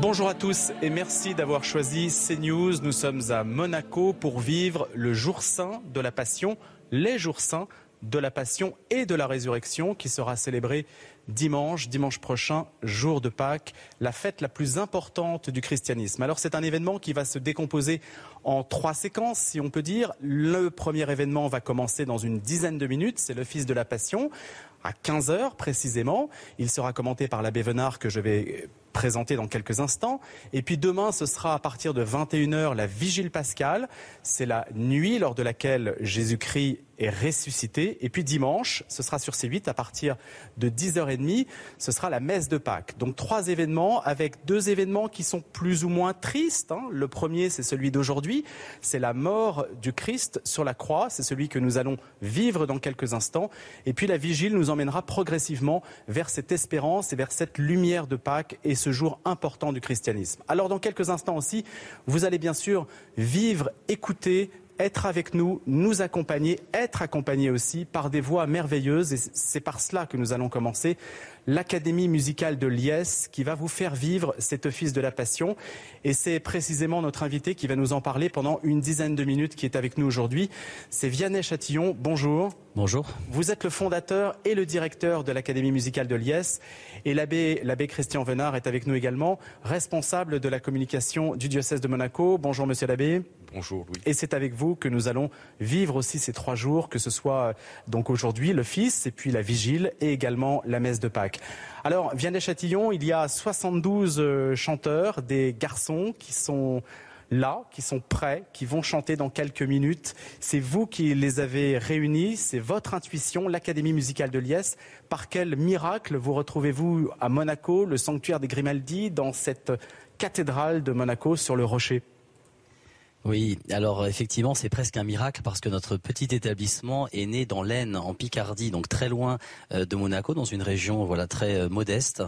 Bonjour à tous et merci d'avoir choisi CNews. Nous sommes à Monaco pour vivre le jour saint de la Passion, les jours saints de la Passion et de la Résurrection qui sera célébré dimanche, dimanche prochain, jour de Pâques, la fête la plus importante du christianisme. Alors c'est un événement qui va se décomposer en trois séquences, si on peut dire. Le premier événement va commencer dans une dizaine de minutes, c'est Fils de la Passion, à 15 heures précisément. Il sera commenté par l'abbé Venard que je vais présenter dans quelques instants. Et puis demain, ce sera à partir de 21h la vigile pascale. C'est la nuit lors de laquelle Jésus-Christ est ressuscité. Et puis dimanche, ce sera sur C8 à partir de 10h30, ce sera la messe de Pâques. Donc trois événements avec deux événements qui sont plus ou moins tristes. Hein. Le premier, c'est celui d'aujourd'hui. C'est la mort du Christ sur la croix. C'est celui que nous allons vivre dans quelques instants. Et puis la vigile nous emmènera progressivement vers cette espérance et vers cette lumière de Pâques et ce jour important du christianisme. Alors dans quelques instants aussi, vous allez bien sûr vivre, écouter, être avec nous, nous accompagner, être accompagné aussi par des voix merveilleuses. Et c'est par cela que nous allons commencer l'Académie musicale de Liesse qui va vous faire vivre cet office de la passion. Et c'est précisément notre invité qui va nous en parler pendant une dizaine de minutes qui est avec nous aujourd'hui. C'est Vianney Chatillon. Bonjour. Bonjour. Vous êtes le fondateur et le directeur de l'Académie musicale de Liesse. Et l'abbé, l'abbé Christian Venard est avec nous également, responsable de la communication du diocèse de Monaco. Bonjour, monsieur l'abbé. Bonjour Louis. Et c'est avec vous que nous allons vivre aussi ces trois jours, que ce soit donc aujourd'hui le Fils et puis la Vigile et également la messe de Pâques. Alors, Vianney Châtillon, il y a 72 euh, chanteurs, des garçons qui sont là, qui sont prêts, qui vont chanter dans quelques minutes. C'est vous qui les avez réunis, c'est votre intuition, l'Académie musicale de Liesse. Par quel miracle vous retrouvez-vous à Monaco, le sanctuaire des Grimaldi, dans cette cathédrale de Monaco sur le rocher? Oui, alors effectivement, c'est presque un miracle parce que notre petit établissement est né dans l'Aisne, en Picardie, donc très loin euh, de Monaco, dans une région voilà très euh, modeste,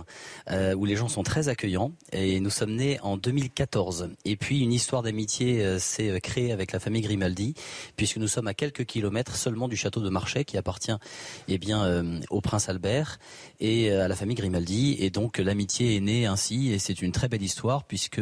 euh, où les gens sont très accueillants. Et nous sommes nés en 2014. Et puis une histoire d'amitié s'est créée avec la famille Grimaldi, puisque nous sommes à quelques kilomètres seulement du château de Marchais, qui appartient eh bien au prince Albert et à la famille Grimaldi. Et donc l'amitié est née ainsi, et c'est une très belle histoire puisque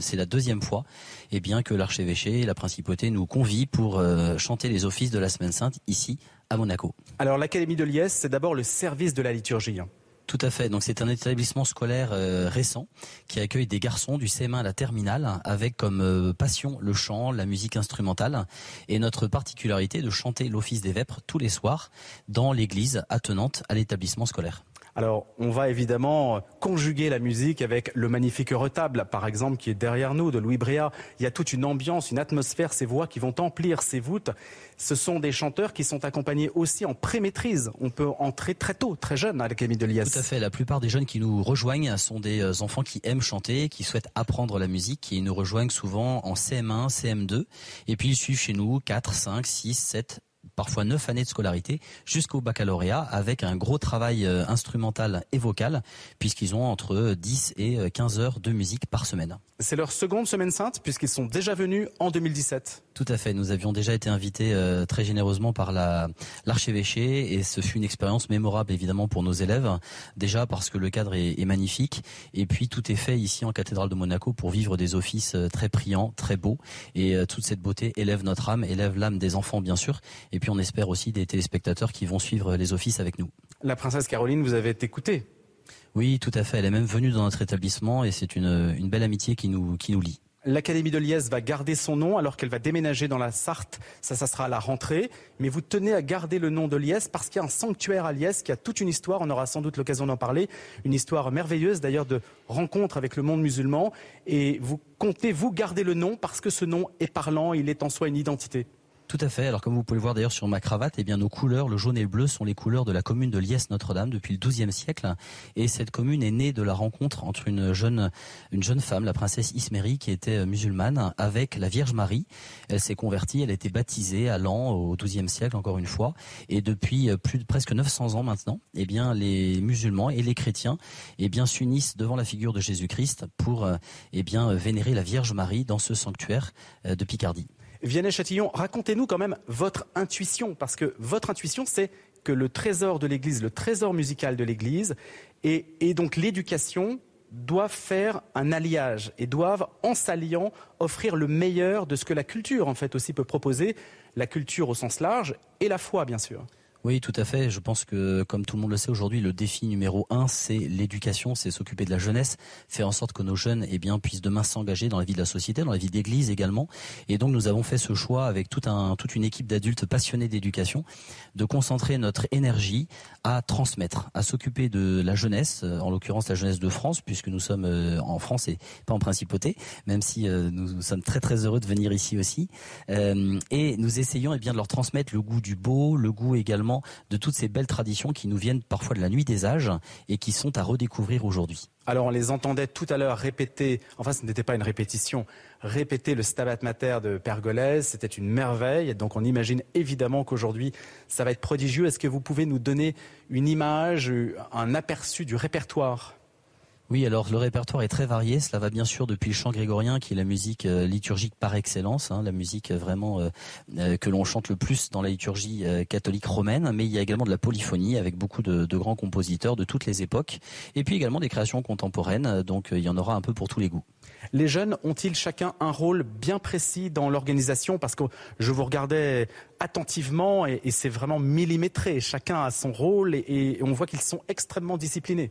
c'est la deuxième fois eh bien que l'archevêque la principauté nous convie pour euh, chanter les offices de la Semaine Sainte ici à Monaco. Alors l'Académie de Liesse, c'est d'abord le service de la liturgie. Hein. Tout à fait. Donc c'est un établissement scolaire euh, récent qui accueille des garçons du CM1 à la terminale avec comme euh, passion le chant, la musique instrumentale et notre particularité de chanter l'office des vêpres tous les soirs dans l'église attenante à l'établissement scolaire. Alors, on va évidemment conjuguer la musique avec le magnifique retable, par exemple, qui est derrière nous, de Louis Bréa. Il y a toute une ambiance, une atmosphère, ces voix qui vont emplir ces voûtes. Ce sont des chanteurs qui sont accompagnés aussi en pré-maîtrise. On peut entrer très tôt, très jeune à l'Académie de Liesse. Tout à fait. La plupart des jeunes qui nous rejoignent sont des euh, enfants qui aiment chanter, qui souhaitent apprendre la musique, et nous rejoignent souvent en CM1, CM2. Et puis ils suivent chez nous 4, 5, 6, 7, parfois neuf années de scolarité jusqu'au baccalauréat avec un gros travail euh, instrumental et vocal puisqu'ils ont entre 10 et 15 euh, heures de musique par semaine. C'est leur seconde semaine sainte puisqu'ils sont déjà venus en 2017. Tout à fait. Nous avions déjà été invités euh, très généreusement par l'archevêché et ce fut une expérience mémorable évidemment pour nos élèves. Déjà parce que le cadre est, magnifique et puis tout est fait ici en cathédrale de Monaco pour vivre des offices très priants, très beaux et toute cette beauté élève notre âme, élève l'âme des enfants bien sûr et puis on espère aussi des téléspectateurs qui vont suivre les offices avec nous. La princesse Caroline, vous avez écouté? Oui, tout à fait. Elle est même venue dans notre établissement et c'est une, une belle amitié qui nous, qui nous lie. L'Académie de Liesse va garder son nom alors qu'elle va déménager dans la Sarthe. Ça, ça sera à la rentrée. Mais vous tenez à garder le nom de Liesse parce qu'il y a un sanctuaire à Liesse qui a toute une histoire. On aura sans doute l'occasion d'en parler. Une histoire merveilleuse d'ailleurs de rencontre avec le monde musulman. Et vous comptez, vous, garder le nom parce que ce nom est parlant. Il est en soi une identité? Tout à fait. Alors comme vous pouvez le voir d'ailleurs sur ma cravate, eh bien nos couleurs, le jaune et le bleu, sont les couleurs de la commune de Liesse-Notre-Dame depuis le XIIe siècle. Et cette commune est née de la rencontre entre une jeune, une jeune femme, la princesse Ismérie, qui était musulmane, avec la Vierge Marie. Elle s'est convertie, elle a été baptisée à Lan au XIIe siècle, encore une fois. Et depuis plus de presque 900 ans maintenant, eh bien les musulmans et les chrétiens, eh bien s'unissent devant la figure de Jésus-Christ pour, eh bien vénérer la Vierge Marie dans ce sanctuaire de Picardie. Vianney Châtillon, racontez-nous quand même votre intuition, parce que votre intuition, c'est que le trésor de l'Église, le trésor musical de l'Église, et, donc l'éducation doivent faire un alliage et doivent, en s'alliant, offrir le meilleur de ce que la culture, en fait, aussi peut proposer, la culture au sens large et la foi, bien sûr. Oui, tout à fait. Je pense que, comme tout le monde le sait aujourd'hui, le défi numéro un, c'est l'éducation, c'est s'occuper de la jeunesse, faire en sorte que nos jeunes, eh bien, puissent demain s'engager dans la vie de la société, dans la vie d'église également. Et donc, nous avons fait ce choix avec toute une équipe d'adultes passionnés d'éducation, de concentrer notre énergie à transmettre, à s'occuper de la jeunesse, euh, en l'occurrence la jeunesse de France, puisque nous sommes euh, en France et pas en principauté, même si euh, nous sommes très très heureux de venir ici aussi. Et nous essayons, eh bien, de leur transmettre le goût du beau, le goût également de toutes ces belles traditions qui nous viennent parfois de la nuit des âges et qui sont à redécouvrir aujourd'hui. Alors on les entendait tout à l'heure répéter, enfin ce n'était pas une répétition, répéter le Stabat Mater de Pergolèse, c'était une merveille. Donc on imagine évidemment qu'aujourd'hui ça va être prodigieux. Est-ce que vous pouvez nous donner une image, un aperçu du répertoire? Oui, alors le répertoire est très varié. Cela va bien sûr depuis le chant grégorien, qui est la musique euh, liturgique par excellence, hein, la musique euh, vraiment euh, que l'on chante le plus dans la liturgie catholique romaine. Mais il y a également de la polyphonie avec beaucoup de, grands compositeurs de toutes les époques, et puis également des créations contemporaines. Donc il y en aura un peu pour tous les goûts. Les jeunes ont-ils chacun un rôle bien précis dans l'organisation? Parce que je vous regardais attentivement et, c'est vraiment millimétré. Chacun a son rôle et on voit qu'ils sont extrêmement disciplinés.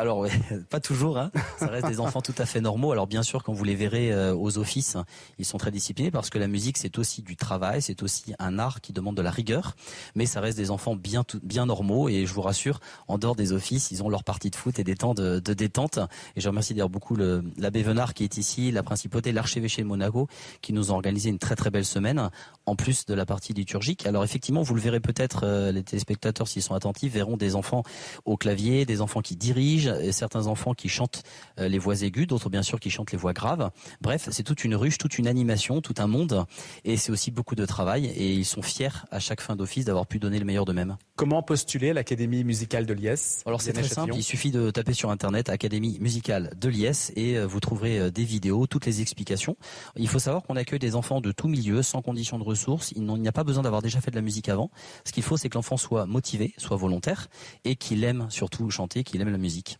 Alors, pas toujours. Hein. Ça reste des enfants tout à fait normaux. Alors, bien sûr, quand vous les verrez euh, aux offices, ils sont très disciplinés parce que la musique, c'est aussi du travail, c'est aussi un art qui demande de la rigueur. Mais ça reste des enfants bien, bien normaux. Et je vous rassure, en dehors des offices, ils ont leur partie de foot et des temps de, détente. Et je remercie d'ailleurs beaucoup l'abbé Venard qui est ici, la principauté, l'archevêché de Monaco, qui nous ont organisé une très très belle semaine, en plus de la partie liturgique. Alors, effectivement, vous le verrez peut-être, euh, les téléspectateurs, s'ils sont attentifs, verront des enfants au clavier, des enfants qui dirigent certains enfants qui chantent euh, les voix aiguës, d'autres bien sûr qui chantent les voix graves. Bref, c'est toute une ruche, toute une animation, tout un monde, et c'est aussi beaucoup de travail, et ils sont fiers à chaque fin d'office d'avoir pu donner le meilleur d'eux-mêmes. Comment postuler l'Académie musicale de Liesse Alors c'est très simple, il suffit de taper sur Internet Académie musicale de Liesse, et euh, vous trouverez euh, des vidéos, toutes les explications. Il faut savoir qu'on accueille des enfants de tout milieu, sans condition de ressources. Il n'y a pas besoin d'avoir déjà fait de la musique avant. Ce qu'il faut, c'est que l'enfant soit motivé, soit volontaire, et qu'il aime surtout chanter, qu'il aime la musique.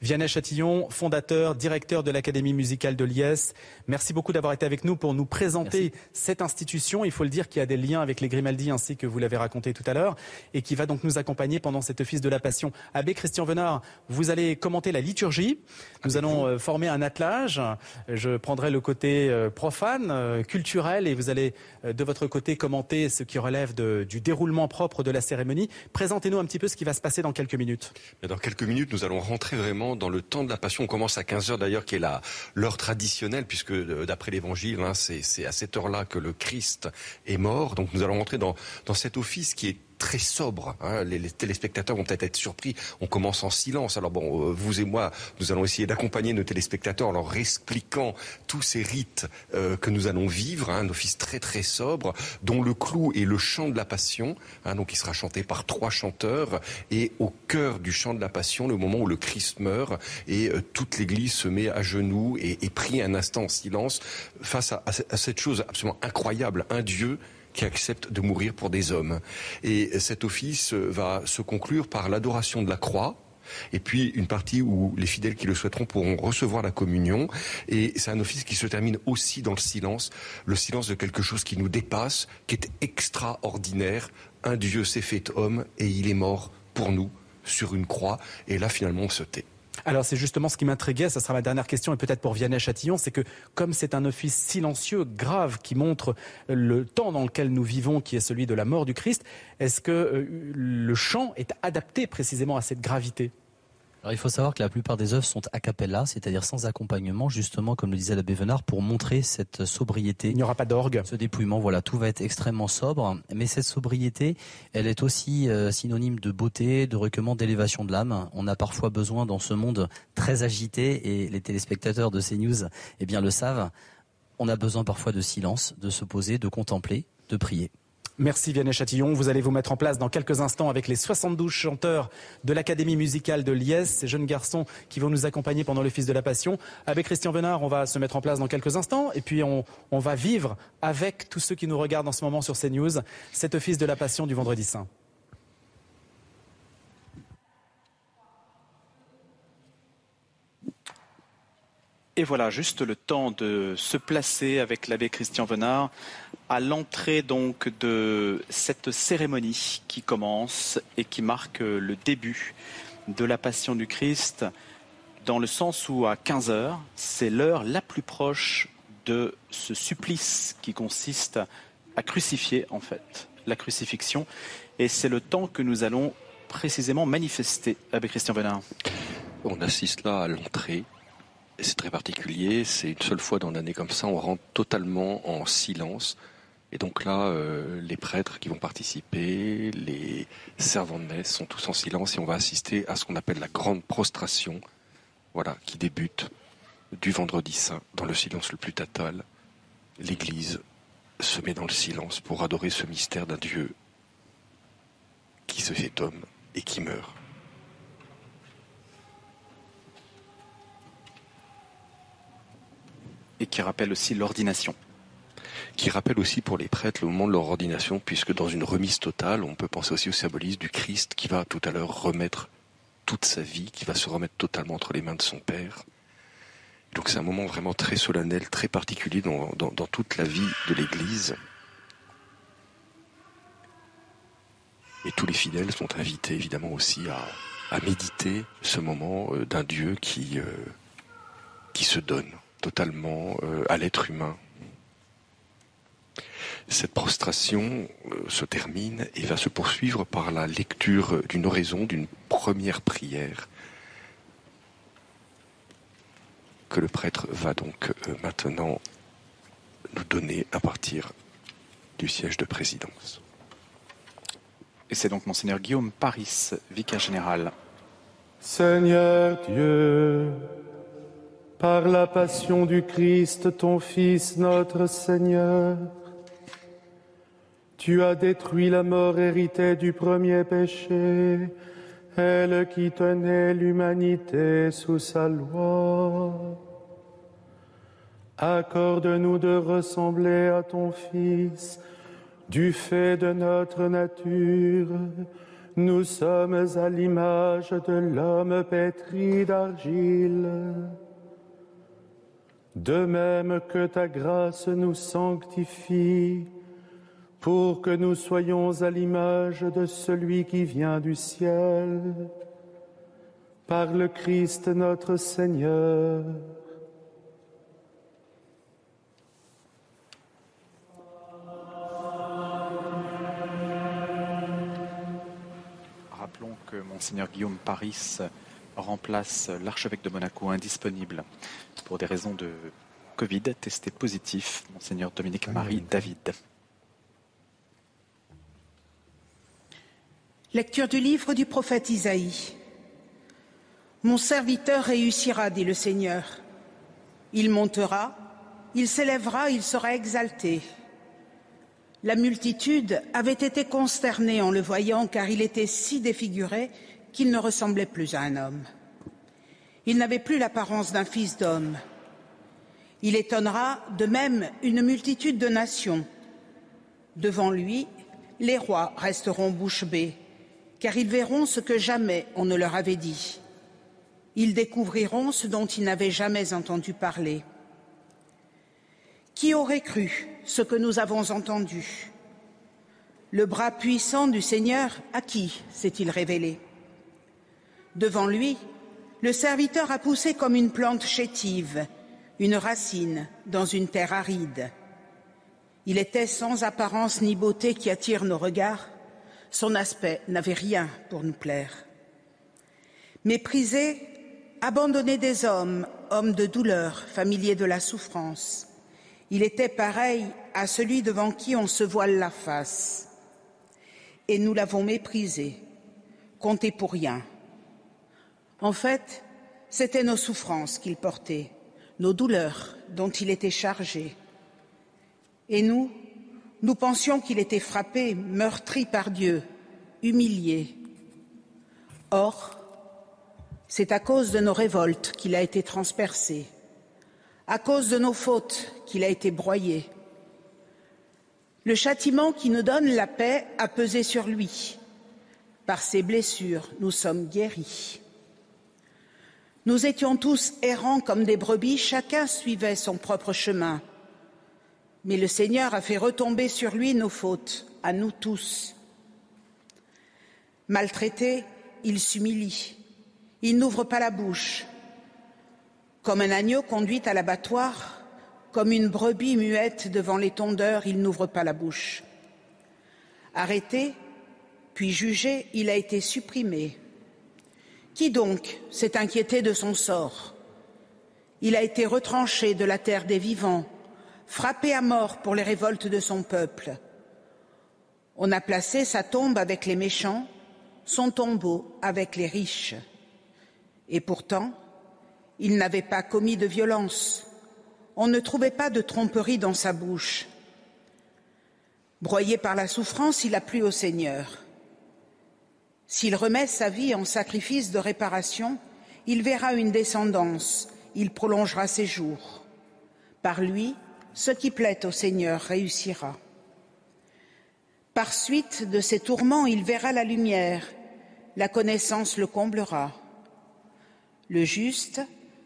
Vianney Chatillon, fondateur, directeur de l'Académie musicale de Liesse. Merci beaucoup d'avoir été avec nous pour nous présenter cette institution. Il faut le dire qu'il y a des liens avec les Grimaldi ainsi que vous l'avez raconté tout à l'heure et qui va donc nous accompagner pendant cet office de la Passion. Abbé Christian Venard, vous allez commenter la liturgie. Nous allons euh, former un attelage. Je prendrai le côté euh, profane, euh, culturel et vous allez de votre côté commenter ce qui relève du déroulement propre de la cérémonie. Présentez-nous un petit peu ce qui va se passer dans quelques minutes. Dans quelques minutes, nous allons rentrer vraiment dans le temps de la Passion. On commence à 15 heures d'ailleurs, qui est l'heure traditionnelle, puisque euh, d'après l'Évangile, hein, c'est à cette heure-là que le Christ est mort. Donc nous allons rentrer dans cet office qui est très sobre. Hein. Les, téléspectateurs vont peut-être être surpris. On commence en silence. Alors bon, euh, vous et moi, nous allons essayer d'accompagner nos téléspectateurs en leur expliquant tous ces rites euh, que nous allons vivre. Hein. un office très très sobre, dont le clou est le chant de la Passion. Hein, donc il sera chanté par trois chanteurs. Et au cœur du chant de la Passion, le moment où le Christ meurt et euh, toute l'Église se met à genoux et, et prie un instant en silence face à, à cette chose absolument incroyable, un Dieu qui accepte de mourir pour des hommes. Et cet office va se conclure par l'adoration de la croix, et puis une partie où les fidèles qui le souhaiteront pourront recevoir la communion. Et c'est un office qui se termine aussi dans le silence, le silence de quelque chose qui nous dépasse, qui est extraordinaire. Un Dieu s'est fait homme et il est mort pour nous sur une croix. Et là, finalement, on se tait. Alors c'est justement ce qui m'intriguait, ce sera ma dernière question et peut-être pour Vianney Châtillon, c'est que comme c'est un office silencieux, grave, qui montre le temps dans lequel nous vivons, qui est celui de la mort du Christ, est-ce que euh, le chant est adapté précisément à cette gravité? Alors il faut savoir que la plupart des œuvres sont a cappella, c'est-à-dire sans accompagnement, justement, comme le disait l'abbé Venard, pour montrer cette sobriété. Il n'y aura pas d'orgue. Ce dépouillement, voilà, tout va être extrêmement sobre. Mais cette sobriété, elle est aussi euh, synonyme de beauté, de recueillement, d'élévation de l'âme. On a parfois besoin dans ce monde très agité, et les téléspectateurs de CNews, eh bien, le savent. On a besoin parfois de silence, de se poser, de contempler, de prier. Merci Vianney Chatillon. Vous allez vous mettre en place dans quelques instants avec les 72 chanteurs de l'Académie musicale de Liège, ces jeunes garçons qui vont nous accompagner pendant le Fils de la Passion. Avec Christian Venard, on va se mettre en place dans quelques instants et puis on, on va vivre avec tous ceux qui nous regardent en ce moment sur CNews cet Office de la Passion du Vendredi Saint. Et voilà, juste le temps de se placer avec l'abbé Christian Venard à l'entrée donc de cette cérémonie qui commence et qui marque le début de la Passion du Christ, dans le sens où à 15 heures, c'est l'heure la plus proche de ce supplice qui consiste à crucifier en fait, la crucifixion, et c'est le temps que nous allons précisément manifester, avec Christian Venard. On assiste là à l'entrée c'est très particulier, c'est une seule fois dans l'année comme ça, on rentre totalement en silence. Et donc là, euh, les prêtres qui vont participer, les servants de messe sont tous en silence et on va assister à ce qu'on appelle la grande prostration, voilà, qui débute du vendredi saint dans le silence le plus total. L'Église se met dans le silence pour adorer ce mystère d'un Dieu qui se fait homme et qui meurt. et qui rappelle aussi l'ordination. Qui rappelle aussi pour les prêtres le moment de leur ordination, puisque dans une remise totale, on peut penser aussi au symbolisme du Christ qui va tout à l'heure remettre toute sa vie, qui va se remettre totalement entre les mains de son Père. Donc c'est un moment vraiment très solennel, très particulier dans, toute la vie de l'Église. Et tous les fidèles sont invités évidemment aussi à, méditer ce moment euh, d'un Dieu qui, euh, qui se donne totalement euh, à l'être humain. Cette prostration euh, se termine et va se poursuivre par la lecture d'une oraison, d'une première prière que le prêtre va donc euh, maintenant nous donner à partir du siège de présidence. Et c'est donc monseigneur Guillaume Paris, vicaire général. Seigneur Dieu, par la passion du Christ, ton Fils, notre Seigneur. Tu as détruit la mort héritée du premier péché, elle qui tenait l'humanité sous sa loi. Accorde-nous de ressembler à ton Fils, du fait de notre nature. Nous sommes à l'image de l'homme pétri d'argile. De même que ta grâce nous sanctifie, pour que nous soyons à l'image de celui qui vient du ciel, par le Christ notre Seigneur. Rappelons que Monseigneur Guillaume Paris remplace l'archevêque de Monaco indisponible pour des raisons de Covid, testé positif, monseigneur Dominique Marie David. Lecture du livre du prophète Isaïe. Mon serviteur réussira, dit le Seigneur. Il montera, il s'élèvera, il sera exalté. La multitude avait été consternée en le voyant car il était si défiguré qu'il ne ressemblait plus à un homme. Il n'avait plus l'apparence d'un fils d'homme. Il étonnera de même une multitude de nations. Devant lui, les rois resteront bouche bée, car ils verront ce que jamais on ne leur avait dit. Ils découvriront ce dont ils n'avaient jamais entendu parler. Qui aurait cru ce que nous avons entendu? Le bras puissant du Seigneur, à qui s'est-il révélé? Devant lui, le serviteur a poussé comme une plante chétive, une racine dans une terre aride. Il était sans apparence ni beauté qui attire nos regards. Son aspect n'avait rien pour nous plaire. Méprisé, abandonné des hommes, homme de douleur, familier de la souffrance, il était pareil à celui devant qui on se voile la face. Et nous l'avons méprisé, compté pour rien. En fait, c'était nos souffrances qu'il portait, nos douleurs dont il était chargé. Et nous, nous pensions qu'il était frappé, meurtri par Dieu, humilié. Or, c'est à cause de nos révoltes qu'il a été transpercé, à cause de nos fautes qu'il a été broyé. Le châtiment qui nous donne la paix a pesé sur lui. Par ses blessures, nous sommes guéris. Nous étions tous errants comme des brebis, chacun suivait son propre chemin. Mais le Seigneur a fait retomber sur lui nos fautes, à nous tous. Maltraité, il s'humilie. Il n'ouvre pas la bouche. Comme un agneau conduit à l'abattoir, comme une brebis muette devant les tondeurs, il n'ouvre pas la bouche. Arrêté, puis jugé, il a été supprimé. Qui donc s'est inquiété de son sort? Il a été retranché de la terre des vivants, frappé à mort pour les révoltes de son peuple. On a placé sa tombe avec les méchants, son tombeau avec les riches. Et pourtant, il n'avait pas commis de violence. On ne trouvait pas de tromperie dans sa bouche. Broyé par la souffrance, il a plu au Seigneur. S'il remet sa vie en sacrifice de réparation, il verra une descendance, il prolongera ses jours. Par lui, ce qui plaît au Seigneur réussira. Par suite de ses tourments, il verra la lumière, la connaissance le comblera. Le juste,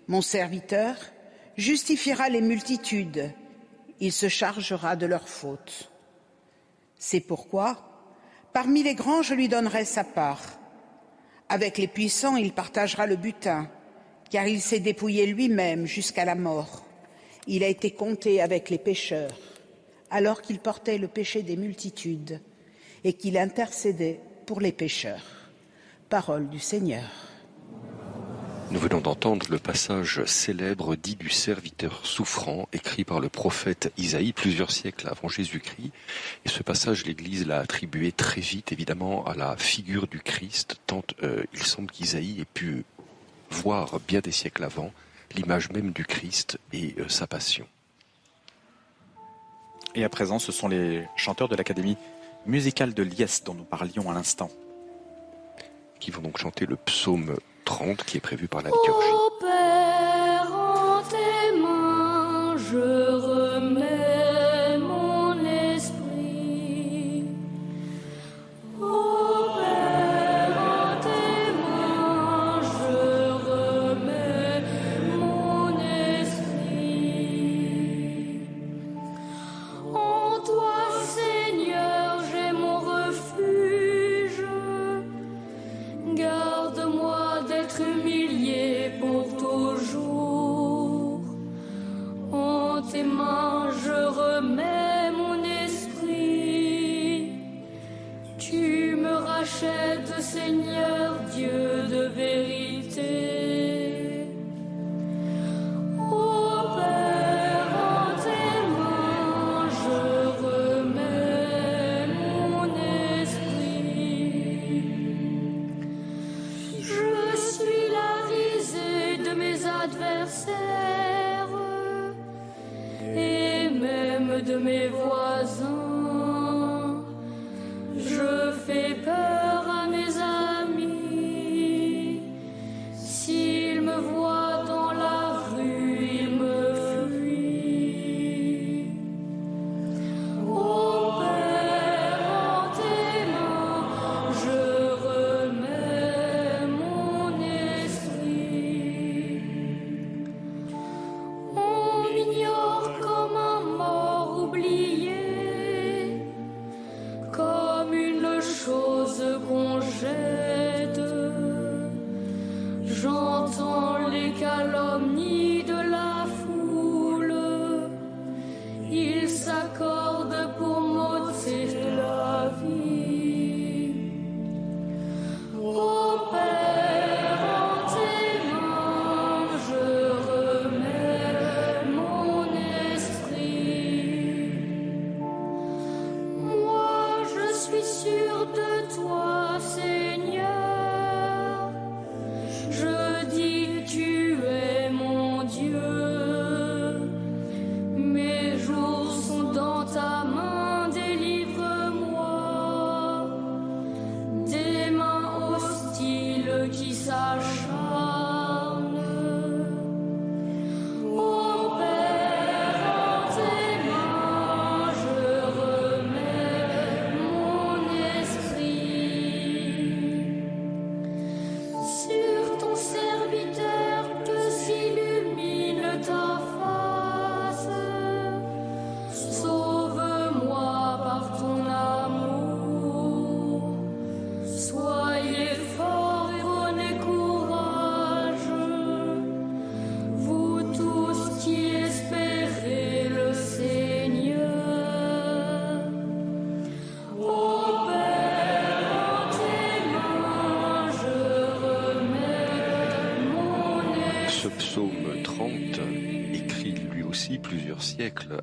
mon serviteur, justifiera les multitudes, il se chargera de leurs fautes. C'est pourquoi, parmi les grands, je lui donnerai sa part. Avec les puissants, il partagera le butin, car il s'est dépouillé lui-même jusqu'à la mort. Il a été compté avec les pécheurs, alors qu'il portait le péché des multitudes et qu'il intercédait pour les pécheurs. Parole du Seigneur. Nous venons d'entendre le passage célèbre dit du serviteur souffrant, écrit par le prophète Isaïe plusieurs siècles avant Jésus-Christ. Et ce passage, l'Église l'a attribué très vite, évidemment, à la figure du Christ, tant euh, il semble qu'Isaïe ait pu voir bien des siècles avant l'image même du Christ et euh, sa passion. Et à présent, ce sont les chanteurs de l'Académie musicale de Liesse dont nous parlions à l'instant. Qui vont donc chanter le psaume 30 qui est prévu par la liturgie.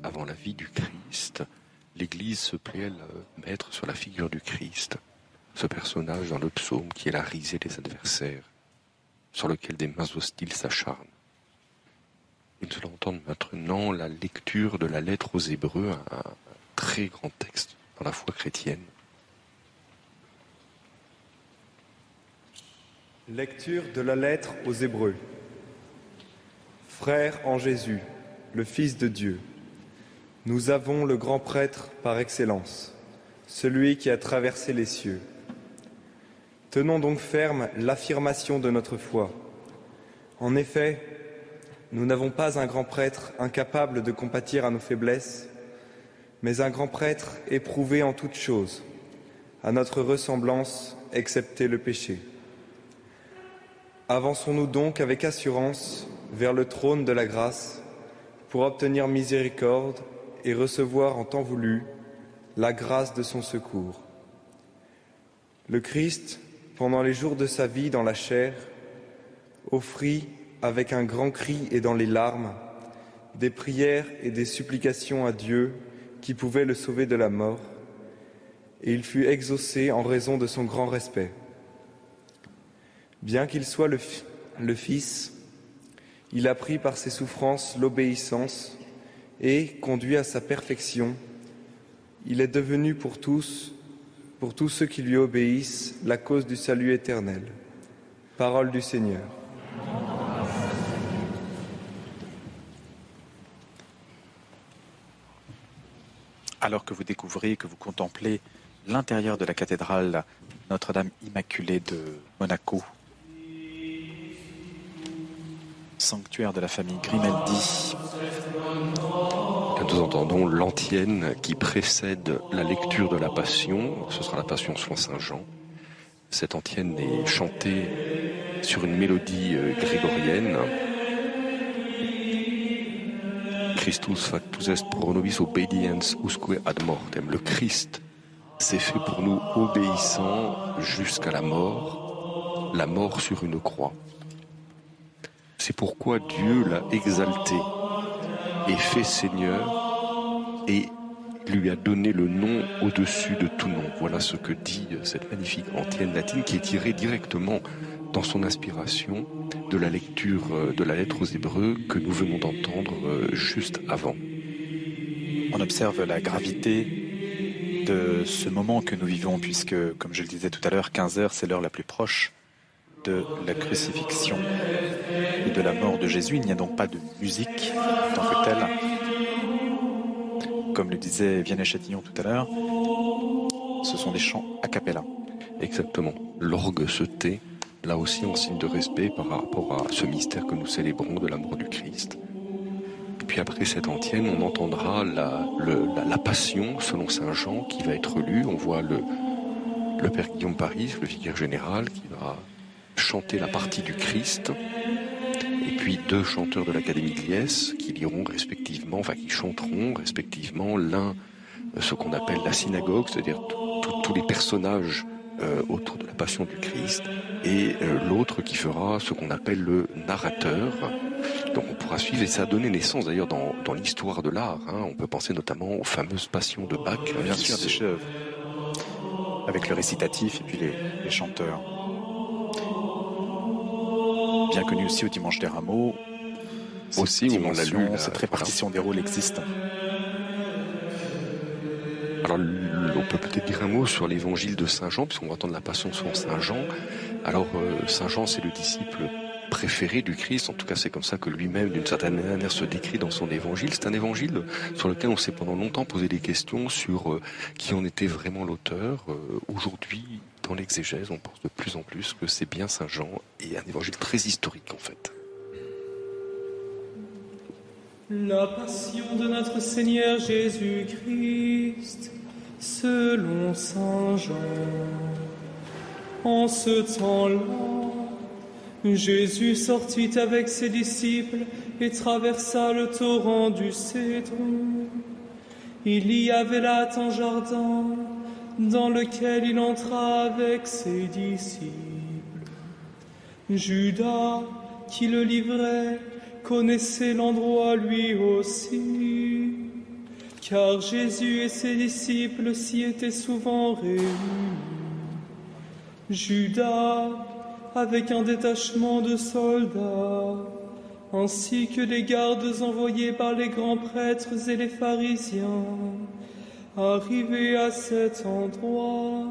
Avant la vie du Christ, l'Église se plaît à mettre sur la figure du Christ, ce personnage dans le psaume qui est la risée des adversaires, sur lequel des mains hostiles s'acharnent. Nous allons entendre maintenant la lecture de la lettre aux Hébreux, un très grand texte dans la foi chrétienne. Lecture de la lettre aux Hébreux. Frères en Jésus, le Fils de Dieu, nous avons le grand prêtre par excellence, celui qui a traversé les cieux. Tenons donc ferme l'affirmation de notre foi. En effet, nous n'avons pas un grand prêtre incapable de compatir à nos faiblesses, mais un grand prêtre éprouvé en toutes choses, à notre ressemblance, excepté le péché. Avançons-nous donc avec assurance vers le trône de la grâce pour obtenir miséricorde et recevoir en temps voulu la grâce de son secours. Le Christ, pendant les jours de sa vie dans la chair, offrit avec un grand cri et dans les larmes des prières et des supplications à Dieu qui pouvait le sauver de la mort, et il fut exaucé en raison de son grand respect. Bien qu'il soit le, fi- le Fils, il a pris par ses souffrances l'obéissance et, conduit à sa perfection, il est devenu pour tous, pour tous ceux qui lui obéissent, la cause du salut éternel. Parole du Seigneur. Alors que vous découvrez, que vous contemplez l'intérieur de la cathédrale Notre-Dame Immaculée de Monaco, sanctuaire de la famille Grimaldi, Nous entendons l'antienne qui précède la lecture de la Passion. Ce sera la Passion selon Saint Jean. Cette antienne est chantée sur une mélodie euh, grégorienne. Christus factus est pro nobis obediens usque ad mortem. Le Christ s'est fait pour nous obéissant jusqu'à la mort, la mort sur une croix. C'est pourquoi Dieu l'a exalté et fait Seigneur et lui a donné le nom au-dessus de tout nom. Voilà ce que dit cette magnifique antienne latine qui est tirée directement dans son inspiration de la lecture de la lettre aux Hébreux que nous venons d'entendre euh, juste avant. on observe la gravité de ce moment que nous vivons, puisque, comme je le disais tout à l'heure, 15 heures, c'est l'heure la plus proche de la crucifixion et de la mort de Jésus. Il n'y a donc pas de musique tant que telle. Comme le disait Vianney Châtillon tout à l'heure, ce sont des chants a cappella. Exactement. L'orgue se tait, là aussi en signe de respect par rapport à ce mystère que nous célébrons de l'amour du Christ. Et puis après cette antienne, on entendra la, la, la passion selon Saint Jean qui va être lue. On voit le, le Père Guillaume Paris, le vicaire général, qui va chanter la partie du Christ. Et puis deux chanteurs de l'Académie de Liesse qui liront respectivement, enfin qui chanteront respectivement l'un euh, ce qu'on appelle la synagogue, c'est-à-dire tous les personnages euh, autour de la passion du Christ, et euh, l'autre qui fera ce qu'on appelle le narrateur. Donc on pourra suivre, et ça a donné naissance d'ailleurs dans, dans l'histoire de l'art. hein. On peut penser notamment aux fameuses passions de Bach. Bien sûr, des chefs. avec le récitatif et puis les, chanteurs. Bien connu aussi au Dimanche des Rameaux. Aussi, où on a lu cette répartition des rôles existe. Alors, on peut peut-être dire un mot sur l'évangile de Saint Jean, puisqu'on va entendre la passion sur Saint Jean. Alors, euh, Saint Jean, c'est le disciple préféré du Christ. En tout cas, c'est comme ça que lui-même, d'une certaine manière, se décrit dans son évangile. C'est un évangile sur lequel on s'est pendant longtemps posé des questions sur euh, qui en était vraiment l'auteur. Euh, aujourd'hui, dans l'exégèse, on pense de plus en plus que c'est bien Saint Jean et un évangile très historique, en fait. La passion de notre Seigneur Jésus-Christ, selon Saint Jean. En ce temps-là, Jésus sortit avec ses disciples et traversa le torrent du Cédron. Il y avait là un jardin dans lequel il entra avec ses disciples. Judas, qui le livrait, connaissait l'endroit lui aussi, car Jésus et ses disciples s'y étaient souvent réunis. Judas avec un détachement de soldats, ainsi que les gardes envoyés par les grands prêtres et les pharisiens. Arrivés à cet endroit,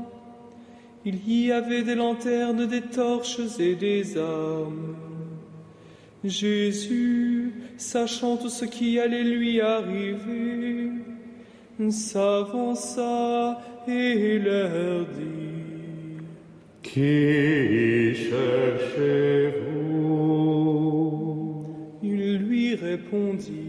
il y avait des lanternes, des torches et des armes. Jésus, sachant tout ce qui allait lui arriver, s'avança et leur dit, qui cherchez-vous? Ils lui répondirent.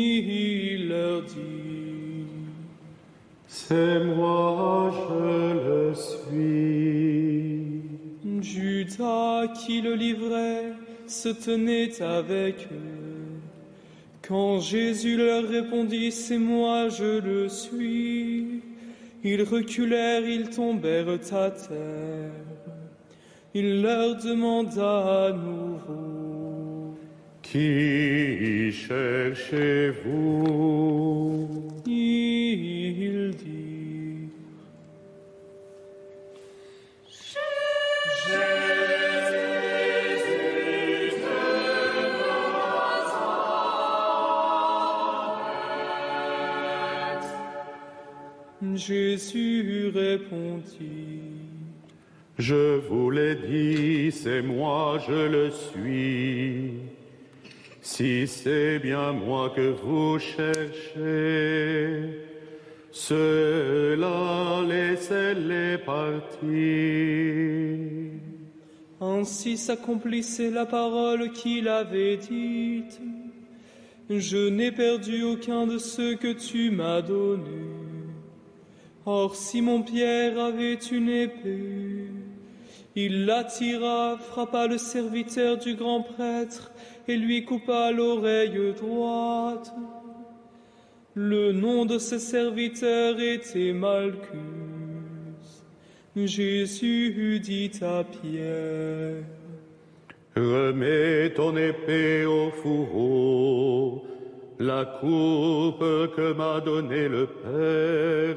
Ni leur dit C'est moi, je le suis. Judas qui le livrait se tenait avec eux. Quand Jésus leur répondit, C'est moi, je le suis, ils reculèrent, ils tombèrent à terre. Il leur demanda à nouveau, Qui cherchez-vous il dit, Jésus répondit, Je vous l'ai dit, c'est moi, je le suis. Si c'est bien moi que vous cherchez, cela laissez-les partir. Ainsi s'accomplissait la parole qu'il avait dite. Je n'ai perdu aucun de ceux que tu m'as donnés. Or Simon-Pierre avait une épée. Il la tira, frappa le serviteur du grand prêtre et lui coupa l'oreille droite. Le nom de ce serviteur était Malchus. Jésus dit à Pierre, Remets ton épée au fourreau, la coupe que m'a donnée le Père.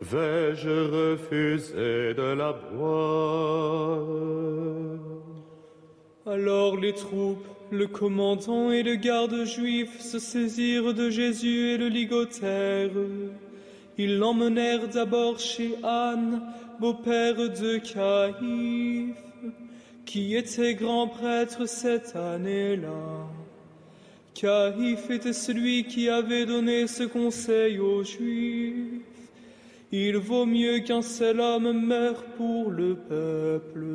Vais-je refuser de la boire? Alors les troupes, le commandant et le garde juif se saisirent de Jésus et le ligotèrent. Ils l'emmenèrent d'abord chez Anne, beau-père de Caïphe, qui était grand prêtre cette année-là. Caïphe était celui qui avait donné ce conseil aux Juifs. Il vaut mieux qu'un seul homme meure pour le peuple.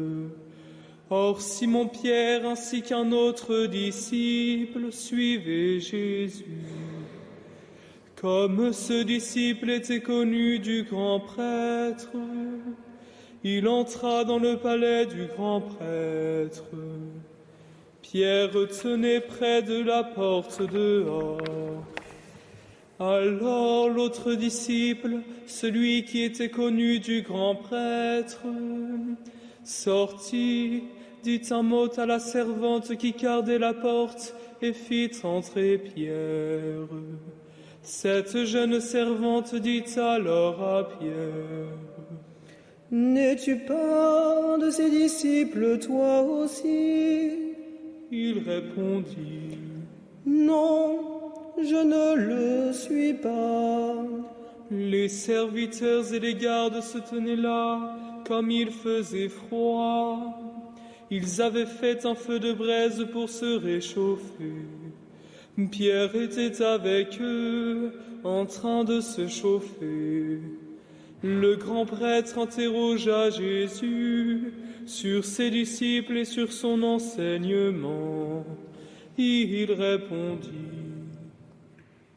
Or Simon-Pierre ainsi qu'un autre disciple suivaient Jésus. Comme ce disciple était connu du grand prêtre, il entra dans le palais du grand prêtre. Pierre tenait près de la porte dehors. Alors l'autre disciple, celui qui était connu du grand prêtre, sortit, dit un mot à la servante qui gardait la porte et fit entrer Pierre. Cette jeune servante dit alors à Pierre, N'es-tu pas de ses disciples, toi aussi? Il répondit, Non, je ne le suis pas. Les serviteurs et les gardes se tenaient là, comme il faisait froid. Ils avaient fait un feu de braise pour se réchauffer. Pierre était avec eux, en train de se chauffer. Le grand prêtre interrogea Jésus sur ses disciples et sur son enseignement. Il répondit,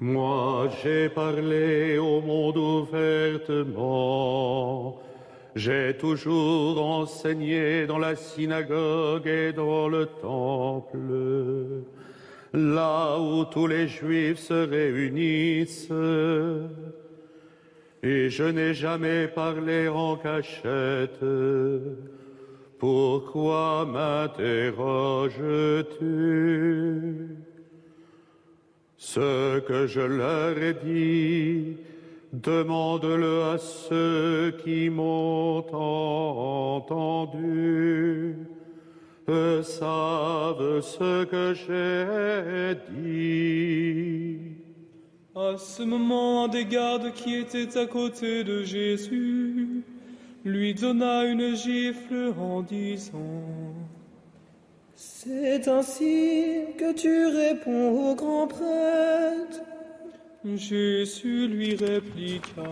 Moi j'ai parlé au monde ouvertement. J'ai toujours enseigné dans la synagogue et dans le temple, là où tous les Juifs se réunissent. Et je n'ai jamais parlé en cachette. Pourquoi m'interroges-tu? Ce que je leur ai dit, demande-le à ceux qui m'ont entendu. Eux savent ce que j'ai dit. À ce moment, un des gardes qui était à côté de Jésus lui donna une gifle en disant C'est ainsi que tu réponds au grand prêtre. Jésus lui répliqua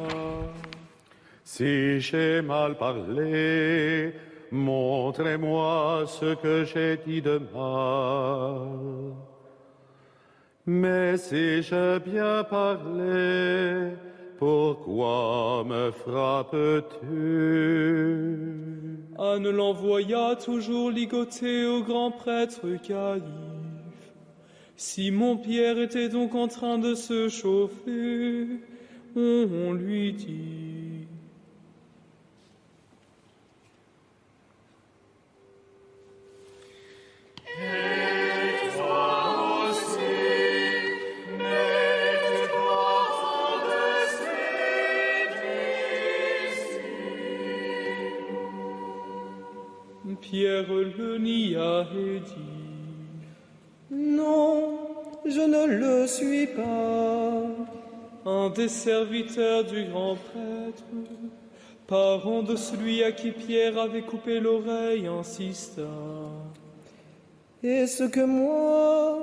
Si j'ai mal parlé, montrez-moi ce que j'ai dit de mal. Mais si j'ai bien parlé, pourquoi me frappes-tu? Anne l'envoya toujours ligoter au grand prêtre Caïphe. Simon Pierre était donc en train de se chauffer. On lui dit Pierre le nia et dit Non, je ne le suis pas. Un des serviteurs du grand prêtre, parent de celui à qui Pierre avait coupé l'oreille, insista. Est-ce que moi,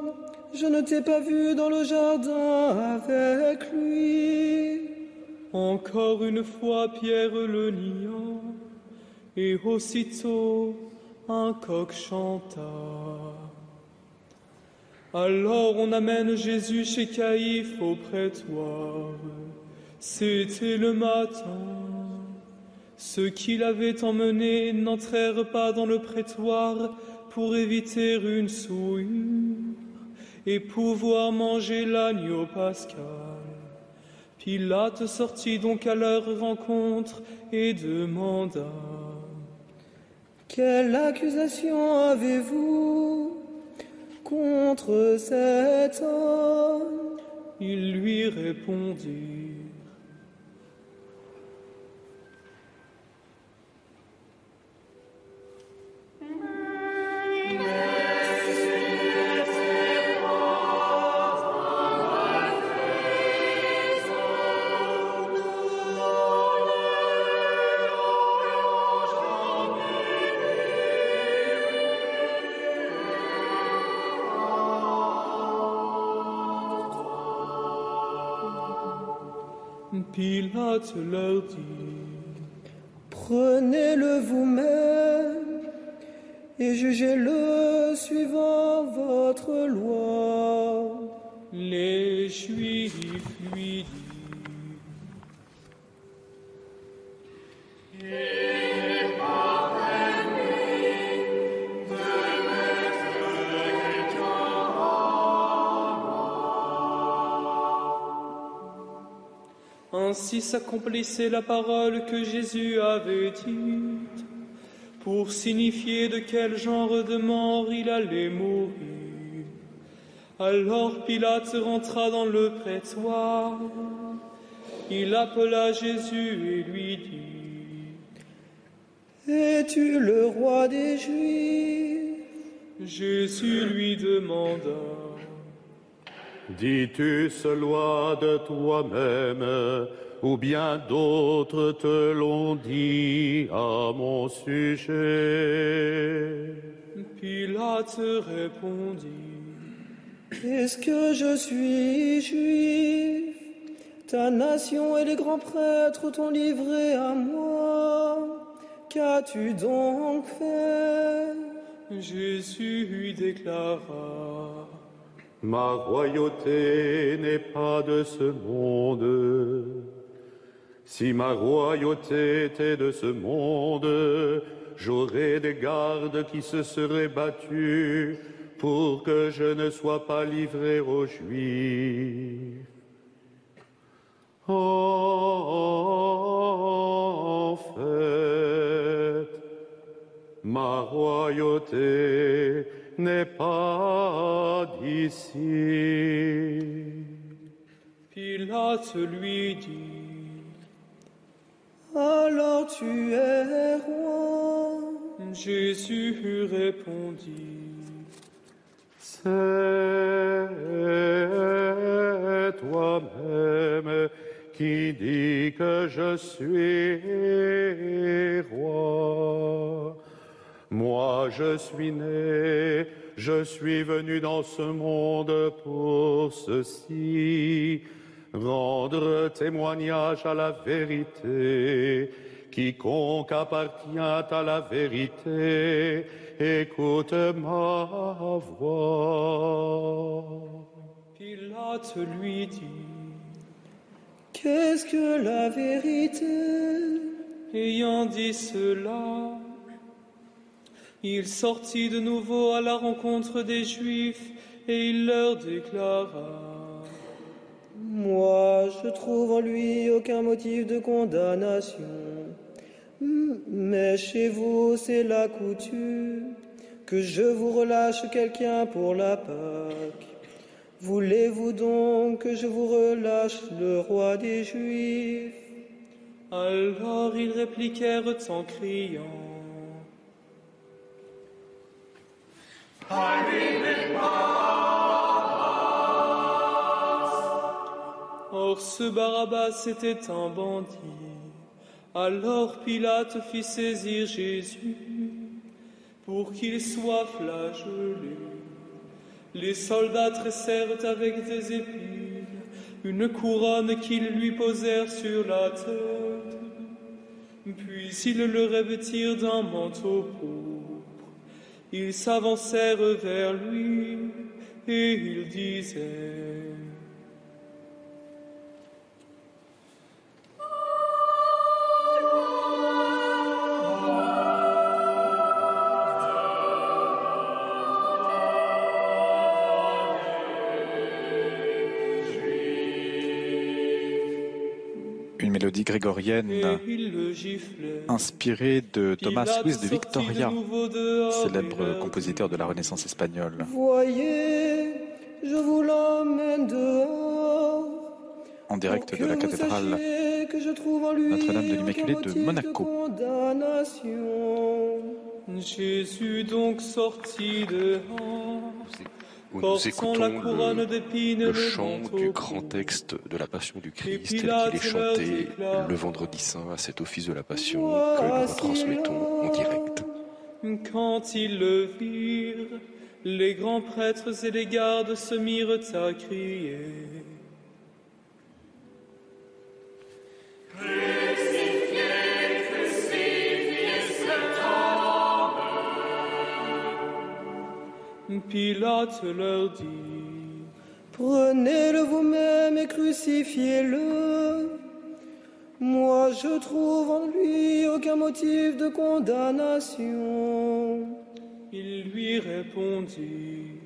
je ne t'ai pas vu dans le jardin avec lui? Encore une fois, Pierre le nia, et aussitôt un coq chanta. Alors on amène Jésus chez Caïphe au prétoire. C'était le matin. Ceux qui l'avaient emmené n'entrèrent pas dans le prétoire pour éviter une souillure et pouvoir manger l'agneau pascal. Pilate sortit donc à leur rencontre et demanda Quelle accusation avez-vous contre cet homme. Ils lui répondirent Leur Prenez-le vous-même et jugez-le suivant votre loi. Les Juifs lui Ainsi s'accomplissait la parole que Jésus avait dite pour signifier de quel genre de mort il allait mourir. Alors Pilate rentra dans le prétoire. Il appela Jésus et lui dit, Es-tu le roi des Juifs? Jésus lui demanda, Dis-tu cela de toi-même ou bien d'autres te l'ont dit à mon sujet Pilate répondit, Est-ce que je suis juif? Ta nation et les grands prêtres t'ont livré à moi. Qu'as-tu donc fait? Jésus lui déclara, Ma royauté n'est pas de ce monde. Si ma royauté était de ce monde, j'aurais des gardes qui se seraient battus pour que je ne sois pas livré aux Juifs. En fait, ma royauté n'est pas d'ici. Pilate lui dit, Alors tu es roi Jésus répondit, C'est toi-même qui dis que je suis roi. Moi je suis né, je suis venu dans ce monde pour ceci, rendre témoignage à la vérité. Quiconque appartient à la vérité, écoute ma voix. Pilate lui dit, Qu'est-ce que la vérité? Ayant dit cela, il sortit de nouveau à la rencontre des Juifs et il leur déclara, Moi, je trouve en lui aucun motif de condamnation. Mais chez vous, c'est la coutume que je vous relâche quelqu'un pour la Pâque. Voulez-vous donc que je vous relâche le roi des Juifs? Alors ils répliquèrent en criant, Or ce Barabbas était un bandit. Alors Pilate fit saisir Jésus pour qu'il soit flagellé. Les soldats tressèrent avec des épines une couronne qu'ils lui posèrent sur la tête. Puis ils le revêtirent d'un manteau. Ils s'avancèrent vers lui et ils disaient Une mélodie grégorienne inspirée de Thomas Luis de Victoria, célèbre compositeur de la Renaissance espagnole. Voyez, je vous l'emmène dehors. En direct de la cathédrale sachiez que je trouve en lui Notre-Dame de l'Immaculée de Monaco. Jésus donc dehors, Où nous écoutons couronne le, chant du grand texte de la Passion du Christ tel qu'il est chanté le vendredi saint à cet office de la Passion que nous retransmettons en direct. Quand ils le virent, les grands prêtres et les gardes se mirent à crier. Pilate leur dit, Prenez-le vous-même et crucifiez-le. Moi, je trouve en lui aucun motif de condamnation. ils lui répondirent,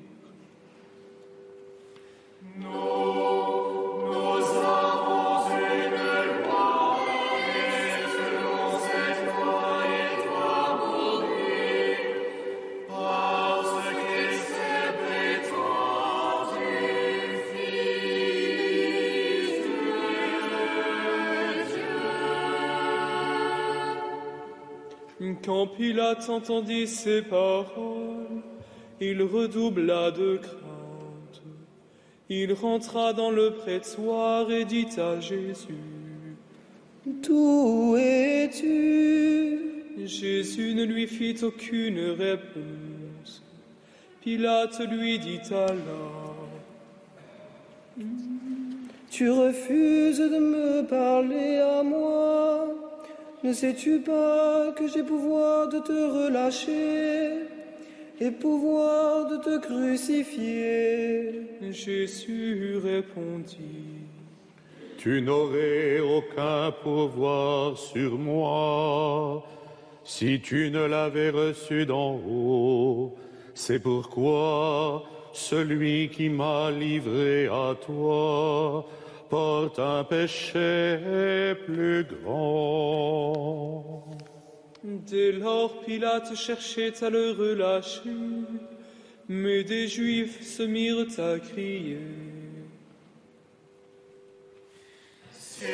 Quand Pilate entendit ces paroles, il redoubla de crainte. Il rentra dans le prétoire et dit à Jésus, D'où es-tu? Jésus ne lui fit aucune réponse. Pilate lui dit alors, Tu refuses de me parler à moi? Ne sais-tu pas que j'ai pouvoir de te relâcher et pouvoir de te crucifier? Jésus répondit, Tu n'aurais aucun pouvoir sur moi si tu ne l'avais reçu d'en haut. C'est pourquoi celui qui m'a livré à toi porte un péché plus grand. Dès lors Pilate cherchait à le relâcher, mais des Juifs se mirent à crier. Si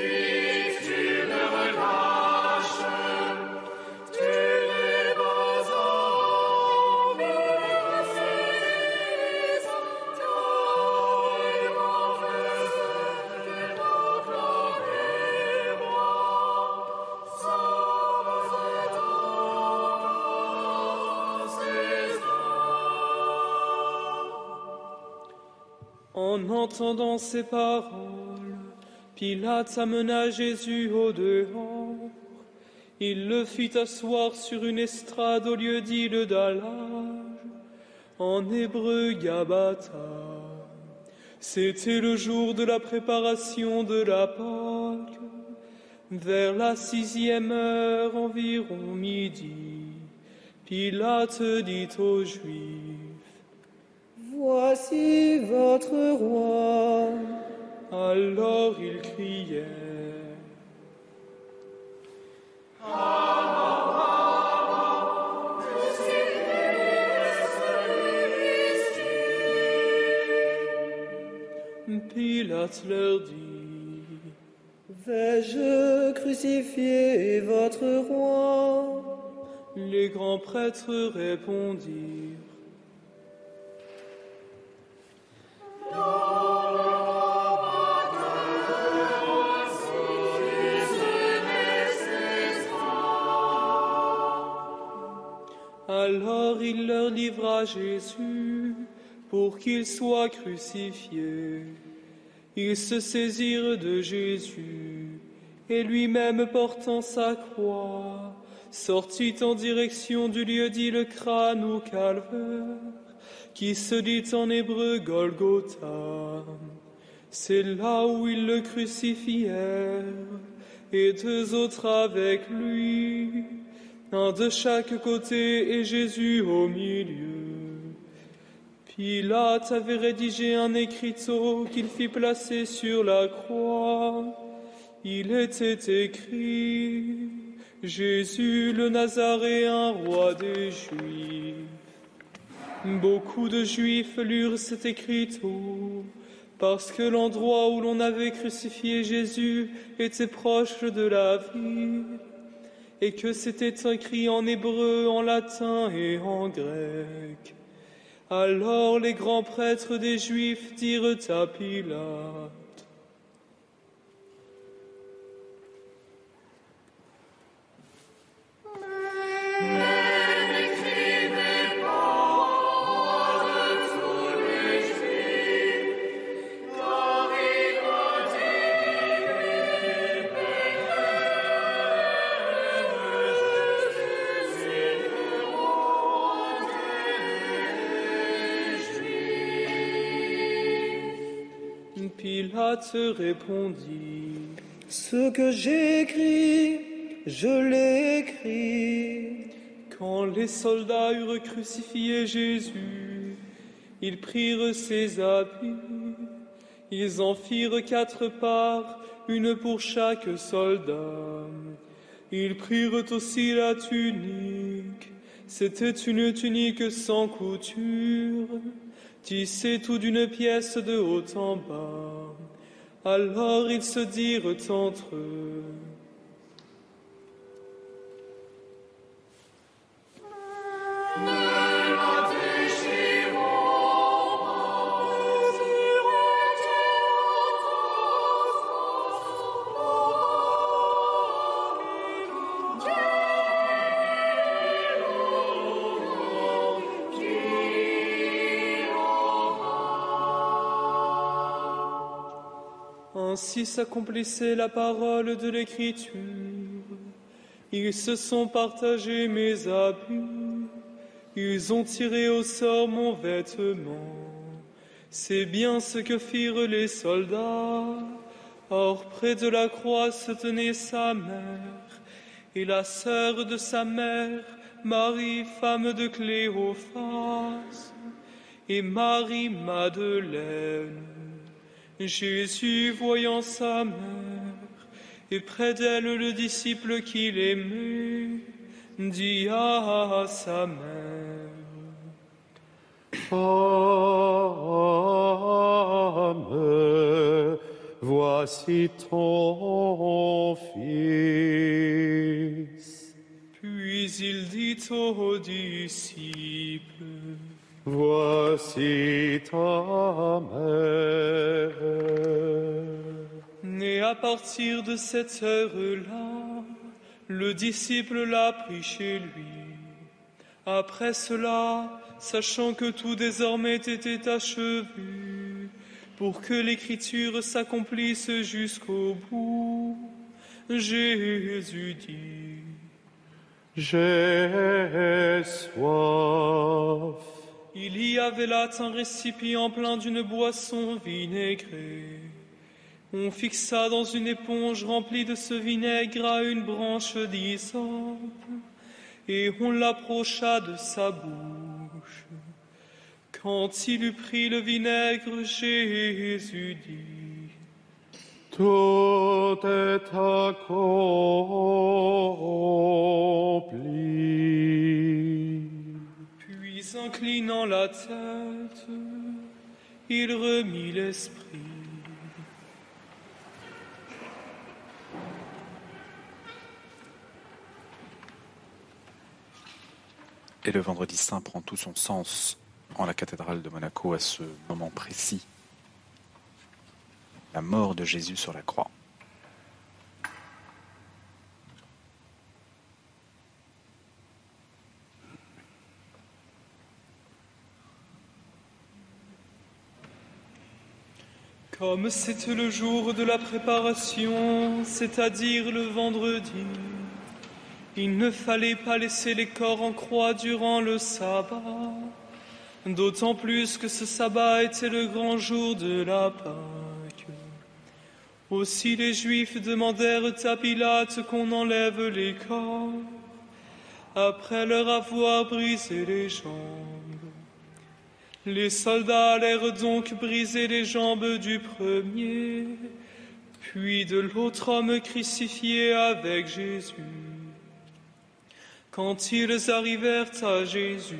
En entendant ces paroles, Pilate amena Jésus au dehors. Il le fit asseoir sur une estrade au lieu dit le dallage, en hébreu Gabata. C'était le jour de la préparation de la Pâque. Vers la sixième heure environ midi, Pilate dit aux Juifs, Voici votre roi. Alors ils criaient, Pilate leur dit, Vais-je crucifier votre roi? Les grands prêtres répondirent, Alors il leur livra Jésus pour qu'il soit crucifié. Ils se saisirent de Jésus et lui-même portant sa croix, sortit en direction du lieu dit le crâne au calvaire, qui se dit en hébreu Golgotha. C'est là où ils le crucifièrent et deux autres avec lui, un de chaque côté et Jésus au milieu. Pilate avait rédigé un écriteau qu'il fit placer sur la croix. Il était écrit Jésus le Nazaréen, roi des Juifs. Beaucoup de Juifs lurent cet écriteau parce que l'endroit où l'on avait crucifié Jésus était proche de la ville et que c'était écrit en hébreu, en latin et en grec. Alors les grands prêtres des Juifs dirent à Pilate, Répondit, Ce que j'écris, je l'écris. Quand les soldats eurent crucifié Jésus, ils prirent ses habits, ils en firent quatre parts, une pour chaque soldat. Ils prirent aussi la tunique, c'était une tunique sans couture, tissée tout d'une pièce de haut en bas. Alors ils se dirent entre eux. S'accomplissait la parole de l'Écriture. Ils se sont partagés mes habits, ils ont tiré au sort mon vêtement. C'est bien ce que firent les soldats. Or, près de la croix se tenait sa mère et la sœur de sa mère, Marie, femme de Cléophas, et Marie-Madeleine. Jésus, voyant sa mère, et près d'elle le disciple qu'il aimait, dit à sa mère, Femme, voici ton fils. Puis il dit aux disciples, Voici ta mère. Et à partir de cette heure-là, le disciple l'a pris chez lui. Après cela, sachant que tout désormais était achevé, pour que l'écriture s'accomplisse jusqu'au bout, Jésus dit, J'ai soif. Il y avait là un récipient plein d'une boisson vinaigrée. On fixa dans une éponge remplie de ce vinaigre à une branche d'hysope, et on l'approcha de sa bouche. Quand il eut pris le vinaigre, Jésus dit, Tout est accompli. Inclinant la tête, il remit l'esprit. Et le vendredi saint prend tout son sens en la cathédrale de Monaco à ce moment précis. La mort de Jésus sur la croix. Comme c'était le jour de la préparation, c'est-à-dire le vendredi, il ne fallait pas laisser les corps en croix durant le sabbat, d'autant plus que ce sabbat était le grand jour de la Pâque. Aussi les Juifs demandèrent à Pilate qu'on enlève les corps, après leur avoir brisé les jambes. Les soldats allèrent donc briser les jambes du premier, puis de l'autre homme crucifié avec Jésus. Quand ils arrivèrent à Jésus,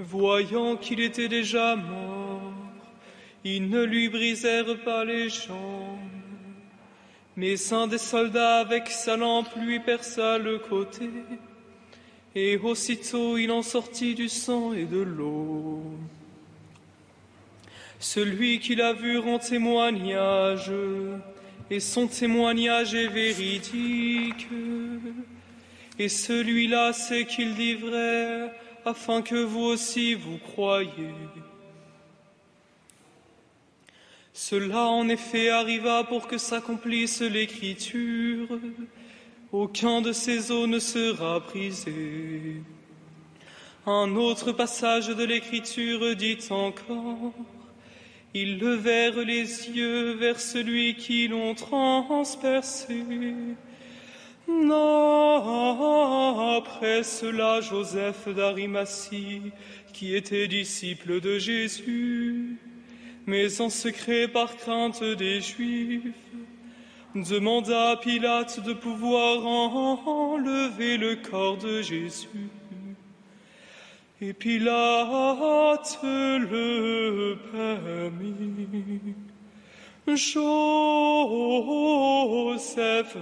voyant qu'il était déjà mort, ils ne lui brisèrent pas les jambes. Mais un des soldats avec sa lampe lui perça le côté, et aussitôt il en sortit du sang et de l'eau. Celui qui l'a vu rend témoignage, et son témoignage est véridique. Et celui-là sait qu'il dit vrai, afin que vous aussi vous croyiez. Cela en effet arriva pour que s'accomplisse l'écriture. Aucun de ces eaux ne sera brisé. Un autre passage de l'écriture dit encore, ils levèrent les yeux vers celui qui l'ont transpercé. Non, après cela, Joseph d'Arimathie, qui était disciple de Jésus, mais en secret par crainte des Juifs, demanda à Pilate de pouvoir enlever le corps de Jésus. Et Pilate le permit. Joseph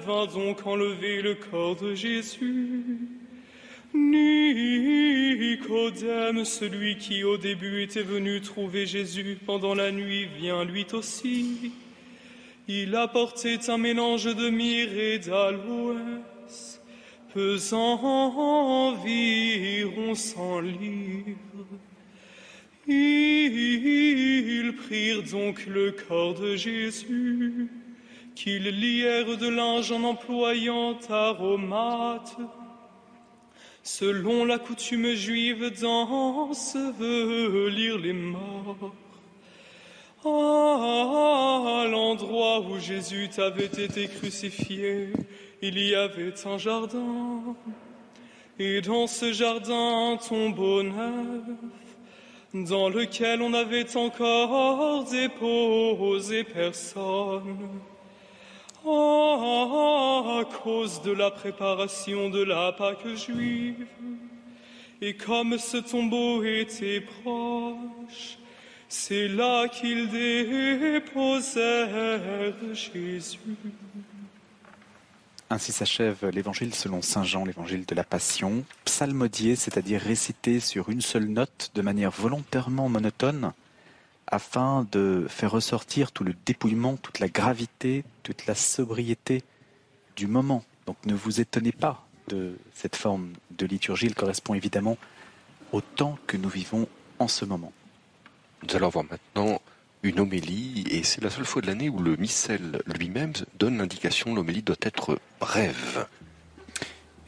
vint donc enlever le corps de Jésus. Nicodème, celui qui au début était venu trouver Jésus pendant la nuit, vient lui aussi. Il apportait un mélange de myrrhe et d'aloès, pesant environ cent livres. Ils prirent donc le corps de Jésus qu'ils lièrent de linge en employant aromates, selon la coutume juive d'ensevelir les morts. À l'endroit où Jésus avait été crucifié, il y avait un jardin, et dans ce jardin un tombeau neuf, dans lequel on avait encore déposé personne. À cause de la préparation de la Pâque juive, et comme ce tombeau était proche, c'est là qu'ils déposèrent Jésus. Ainsi s'achève l'évangile selon Saint Jean, l'évangile de la Passion, psalmodié, c'est-à-dire récité sur une seule note de manière volontairement monotone, afin de faire ressortir tout le dépouillement, toute la gravité, toute la sobriété du moment. Donc ne vous étonnez pas de cette forme de liturgie, elle correspond évidemment au temps que nous vivons en ce moment. Nous allons voir maintenant une homélie, et c'est la seule fois de l'année où le missel lui-même donne l'indication l'homélie doit être brève.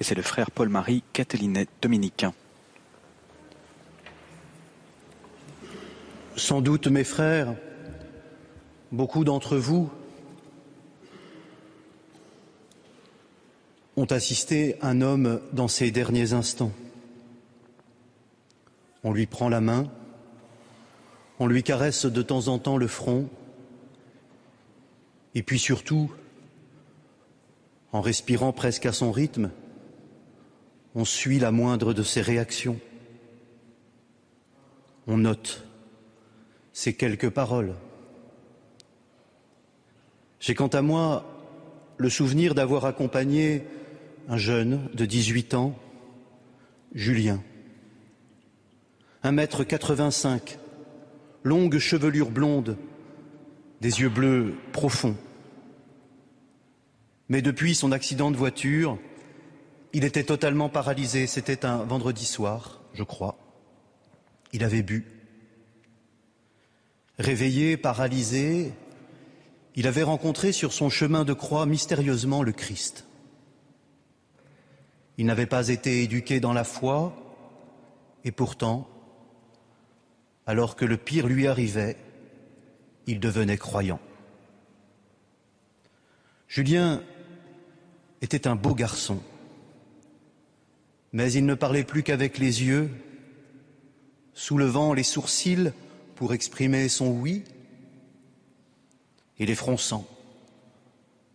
Et c'est le frère Paul-Marie Catelinet, dominicain. Sans doute, mes frères, beaucoup d'entre vous ont assisté un homme dans ses derniers instants. On lui prend la main, on lui caresse de temps en temps le front, et puis surtout, en respirant presque à son rythme, on suit la moindre de ses réactions. On note ces quelques paroles. J'ai quant à moi le souvenir d'avoir accompagné un jeune de 18 ans, Julien. Un mètre 85, longue chevelure blonde, des yeux bleus profonds. Mais depuis son accident de voiture, il était totalement paralysé. C'était un vendredi soir, je crois. Il avait bu. Réveillé, paralysé, il avait rencontré sur son chemin de croix mystérieusement le Christ. Il n'avait pas été éduqué dans la foi, et pourtant, alors que le pire lui arrivait, il devenait croyant. Julien était un beau garçon, mais il ne parlait plus qu'avec les yeux, soulevant les sourcils pour exprimer son oui et les fronçant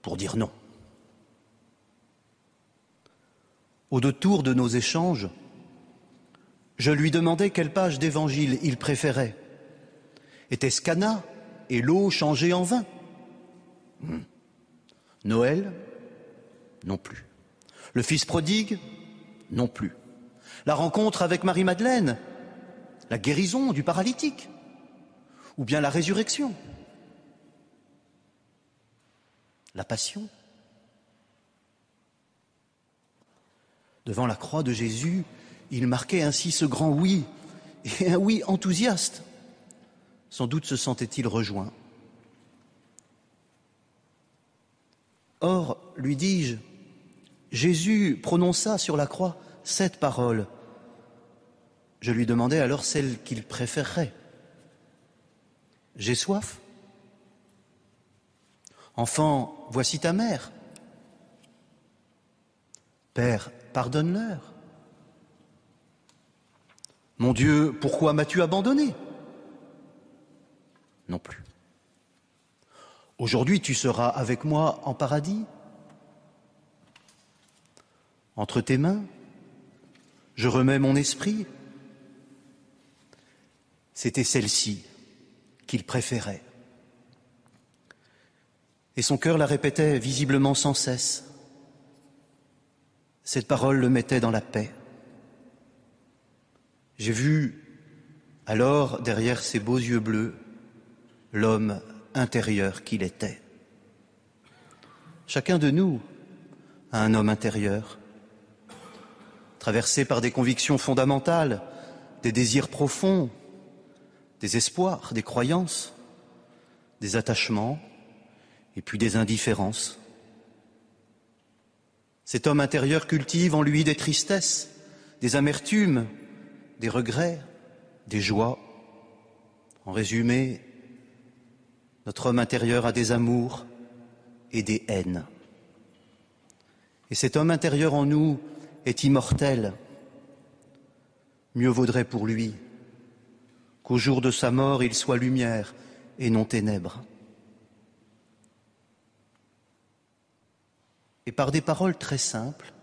pour dire non. Au détour de nos échanges, je lui demandais quelle page d'évangile il préférait. Était-ce Cana et l'eau changée en vin? Hmm. Noël? Non plus. Le fils prodigue? Non plus. La rencontre avec Marie-Madeleine? La guérison du paralytique? Ou bien la résurrection, la passion? Devant la croix de Jésus, il marquait ainsi ce grand oui, et un oui enthousiaste. Sans doute se sentait-il rejoint. Or, lui dis-je, Jésus prononça sur la croix cette parole. Je lui demandais alors celle qu'il préférerait. J'ai soif. Enfant, voici ta mère. Père, pardonne-leur. Mon Dieu, pourquoi m'as-tu abandonné? Non plus. Aujourd'hui, tu seras avec moi en paradis? Entre tes mains, je remets mon esprit? C'était celle-ci qu'il préférait. Et son cœur la répétait visiblement sans cesse. Cette parole le mettait dans la paix. J'ai vu alors, derrière ses beaux yeux bleus, l'homme intérieur qu'il était. Chacun de nous a un homme intérieur, traversé par des convictions fondamentales, des désirs profonds, des espoirs, des croyances, des attachements et puis des indifférences. Cet homme intérieur cultive en lui des tristesses, des amertumes, des regrets, des joies. En résumé, notre homme intérieur a des amours et des haines. Et cet homme intérieur en nous est immortel. Mieux vaudrait pour lui qu'au jour de sa mort il soit lumière et non ténèbres. Et par des paroles très simples,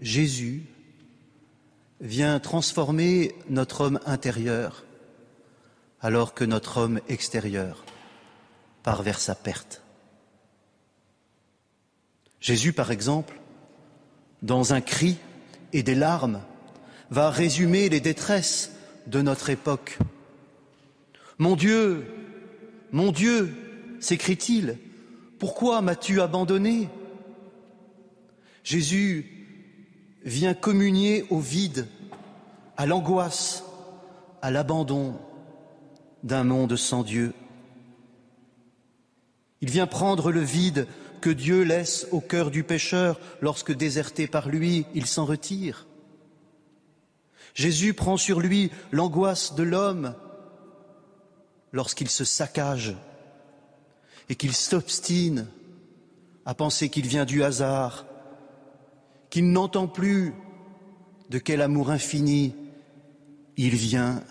Jésus vient transformer notre homme intérieur alors que notre homme extérieur part vers sa perte. Jésus, par exemple, dans un cri et des larmes, va résumer les détresses de notre époque. Mon Dieu, mon Dieu, s'écrie-t-il, pourquoi m'as-tu abandonné? Jésus vient communier au vide, à l'angoisse, à l'abandon d'un monde sans Dieu. Il vient prendre le vide que Dieu laisse au cœur du pécheur lorsque, déserté par lui, il s'en retire. Jésus prend sur lui l'angoisse de l'homme lorsqu'il se saccage et qu'il s'obstine à penser qu'il vient du hasard, qu'il n'entend plus de quel amour infini il vient,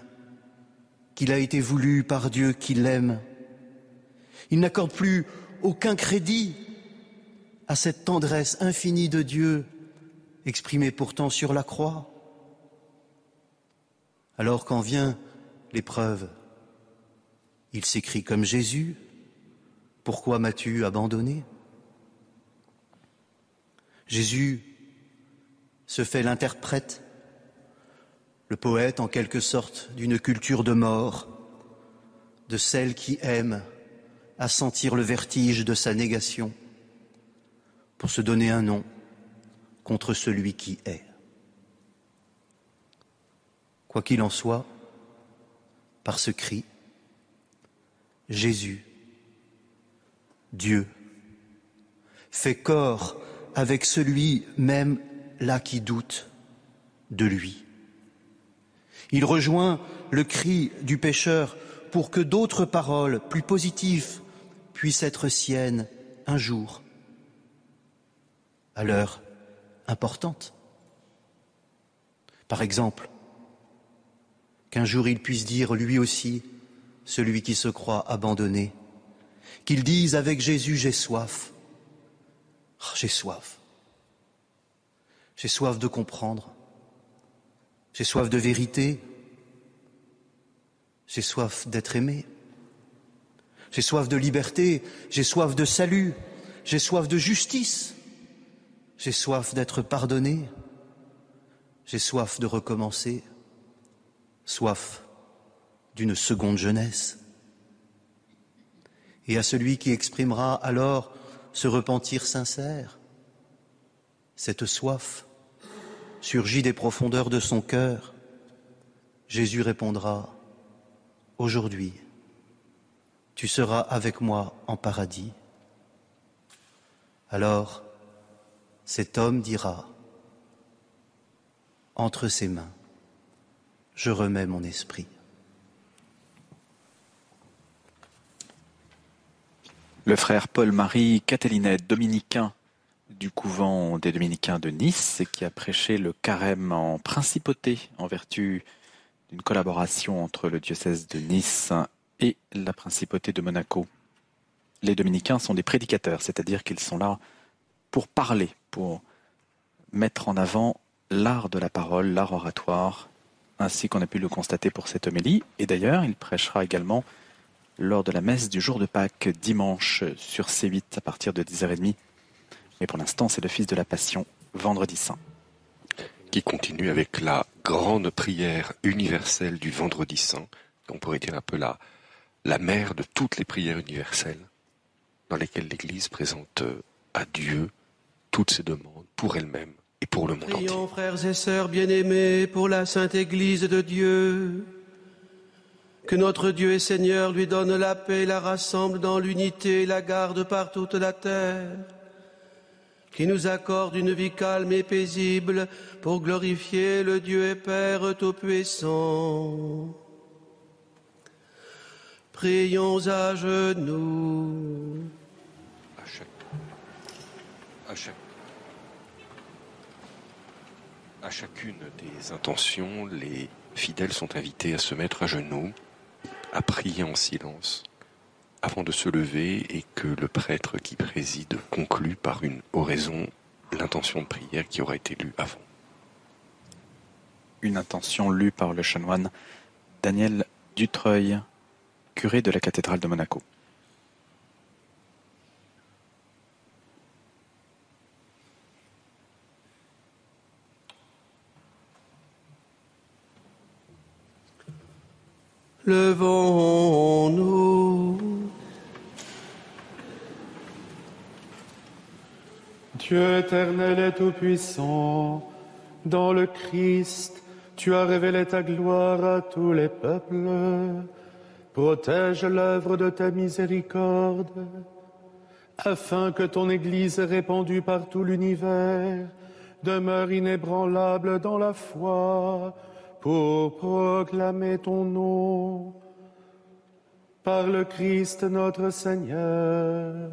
qu'il a été voulu par Dieu qui l'aime. Il n'accorde plus aucun crédit à cette tendresse infinie de Dieu exprimée pourtant sur la croix. Alors quand vient l'épreuve, il s'écrit comme Jésus, pourquoi m'as-tu abandonné? Jésus se fait l'interprète, le poète en quelque sorte d'une culture de mort, de celle qui aime à sentir le vertige de sa négation, pour se donner un nom contre celui qui est. Quoi qu'il en soit, par ce cri, Jésus Dieu fait corps avec celui même là qui doute de lui. Il rejoint le cri du pécheur pour que d'autres paroles plus positives puissent être siennes un jour, à l'heure importante. Par exemple, qu'un jour il puisse dire lui aussi, celui qui se croit abandonné, qu'ils disent avec Jésus, j'ai soif. Oh, j'ai soif. J'ai soif de comprendre. J'ai soif de vérité. J'ai soif d'être aimé. J'ai soif de liberté. J'ai soif de salut. J'ai soif de justice. J'ai soif d'être pardonné. J'ai soif de recommencer. Soif d'une seconde jeunesse et à celui qui exprimera alors ce repentir sincère, cette soif surgit des profondeurs de son cœur, Jésus répondra, Aujourd'hui, tu seras avec moi en paradis. Alors, cet homme dira, Entre ses mains, je remets mon esprit. Le frère Paul-Marie Catelinet, dominicain du couvent des dominicains de Nice, qui a prêché le carême en principauté en vertu d'une collaboration entre le diocèse de Nice et la principauté de Monaco. Les dominicains sont des prédicateurs, c'est-à-dire qu'ils sont là pour parler, pour mettre en avant l'art de la parole, l'art oratoire, ainsi qu'on a pu le constater pour cette homélie. Et d'ailleurs, il prêchera également lors de la messe du jour de Pâques dimanche sur C8 à partir de 10h30. Mais pour l'instant, c'est le Fils de la Passion, vendredi saint. Qui continue avec la grande prière universelle du vendredi saint, on pourrait dire un peu la, la mère de toutes les prières universelles, dans lesquelles l'Église présente à Dieu toutes ses demandes pour elle-même et pour le monde Prions, frères et sœurs bien-aimés, pour la Sainte Église de Dieu Que notre Dieu et Seigneur lui donne la paix, la rassemble dans l'unité et la garde par toute la terre. Qui nous accorde une vie calme et paisible pour glorifier le Dieu et Père Tout-Puissant. Prions à genoux. À chacune des intentions, les fidèles sont invités à se mettre à genoux, à prier en silence, avant de se lever et que le prêtre qui préside conclue par une oraison l'intention de prière qui aura été lue avant. Une intention lue par le chanoine Daniel Dutreuil, curé de la cathédrale de Monaco. Levons-nous. Dieu éternel et tout-puissant, dans le Christ, tu as révélé ta gloire à tous les peuples. Protège l'œuvre de ta miséricorde, afin que ton Église répandue par tout l'univers demeure inébranlable dans la foi pour proclamer ton nom par le Christ notre Seigneur.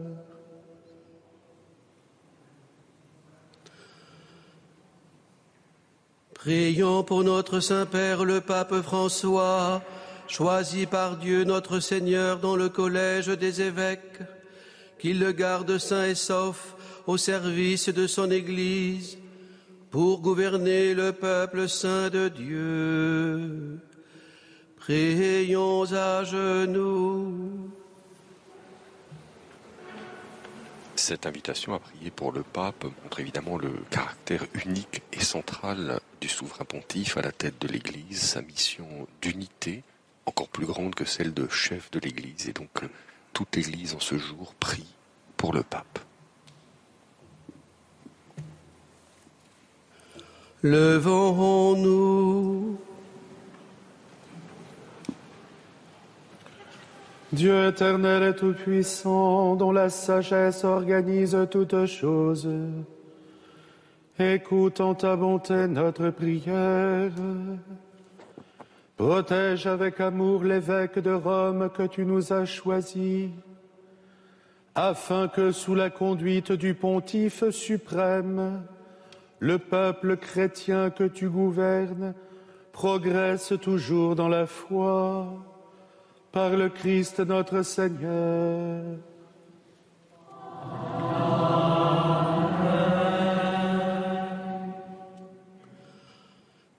Prions pour notre Saint-Père le Pape François, choisi par Dieu notre Seigneur dans le collège des évêques, qu'il le garde saint et sauf au service de son Église, pour gouverner le peuple saint de Dieu. Prions à genoux. Cette invitation à prier pour le pape montre évidemment le caractère unique et central du souverain pontife à la tête de l'Église, sa mission d'unité, encore plus grande que celle de chef de l'Église. Et donc toute l'Église en ce jour prie pour le pape. Levons-nous. Dieu éternel et tout-puissant, dont la sagesse organise toutes choses, écoute en ta bonté notre prière. Protège avec amour l'évêque de Rome que tu nous as choisi, afin que sous la conduite du pontife suprême, le peuple chrétien que tu gouvernes progresse toujours dans la foi par le Christ notre Seigneur.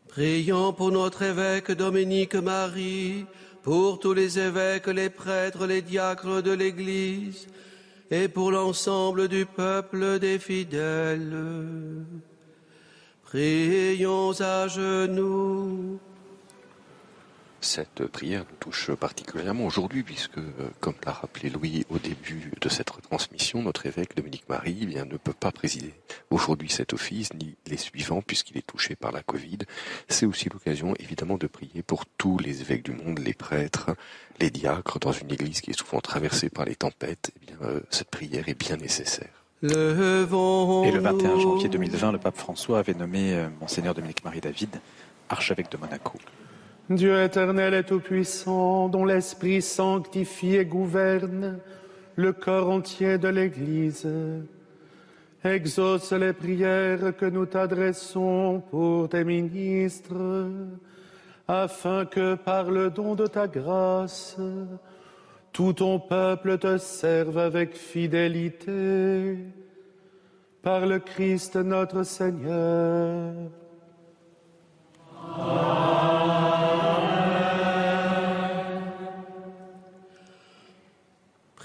Prions pour notre évêque Dominique Marie, pour tous les évêques, les prêtres, les diacres de l'Église, et pour l'ensemble du peuple des fidèles. Prions à genoux. Cette prière nous touche particulièrement aujourd'hui puisque, euh, comme l'a rappelé Louis au début de cette retransmission, notre évêque Dominique Marie eh bien, ne peut pas présider aujourd'hui cet office ni les suivants puisqu'il est touché par la Covid. C'est aussi l'occasion évidemment de prier pour tous les évêques du monde, les prêtres, les diacres dans une église qui est souvent traversée par les tempêtes. Eh bien, euh, cette prière est bien nécessaire. Et le 21 janvier 2020, le pape François avait nommé euh, Monseigneur Dominique Marie David archevêque de Monaco. Dieu éternel et tout-puissant, dont l'Esprit sanctifie et gouverne le corps entier de l'Église, exauce les prières que nous t'adressons pour tes ministres, afin que par le don de ta grâce, tout ton peuple te serve avec fidélité. Par le Christ notre Seigneur.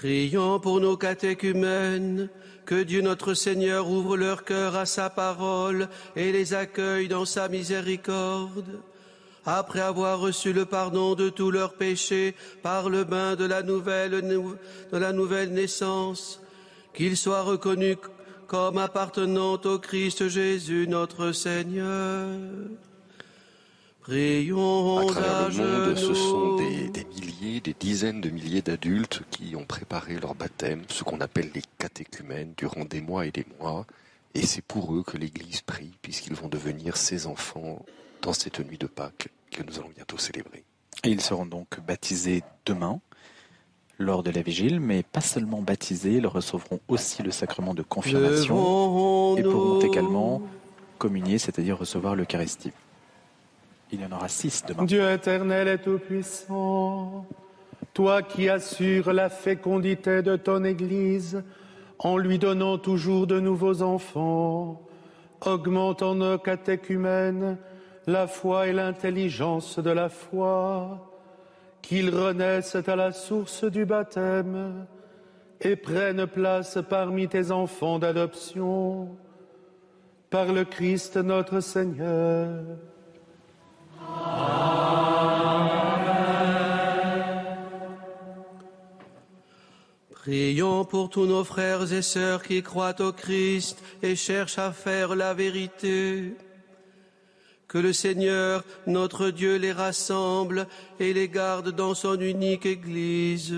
Prions pour nos catéchumènes, que Dieu notre Seigneur ouvre leur cœur à sa parole et les accueille dans sa miséricorde. Après avoir reçu le pardon de tous leurs péchés par le bain de la nouvelle, de la nouvelle naissance, qu'ils soient reconnus comme appartenant au Christ Jésus notre Seigneur. À travers le monde, ce sont des, des milliers, des dizaines de milliers d'adultes qui ont préparé leur baptême, ce qu'on appelle les catéchumènes, durant des mois et des mois. Et c'est pour eux que l'Église prie, puisqu'ils vont devenir ses enfants dans cette nuit de Pâques que nous allons bientôt célébrer. Et ils seront donc baptisés demain lors de la vigile, mais pas seulement baptisés, ils recevront aussi le sacrement de confirmation et pourront également communier, c'est-à-dire recevoir l'Eucharistie. Dieu éternel et tout-puissant, toi qui assures la fécondité de ton Église en lui donnant toujours de nouveaux enfants, augmente en nos catéchumènes la foi et l'intelligence de la foi, qu'ils renaissent à la source du baptême et prennent place parmi tes enfants d'adoption, par le Christ notre Seigneur. Prions pour tous nos frères et sœurs qui croient au Christ et cherchent à faire la vérité. Que le Seigneur, notre Dieu, les rassemble et les garde dans son unique Église.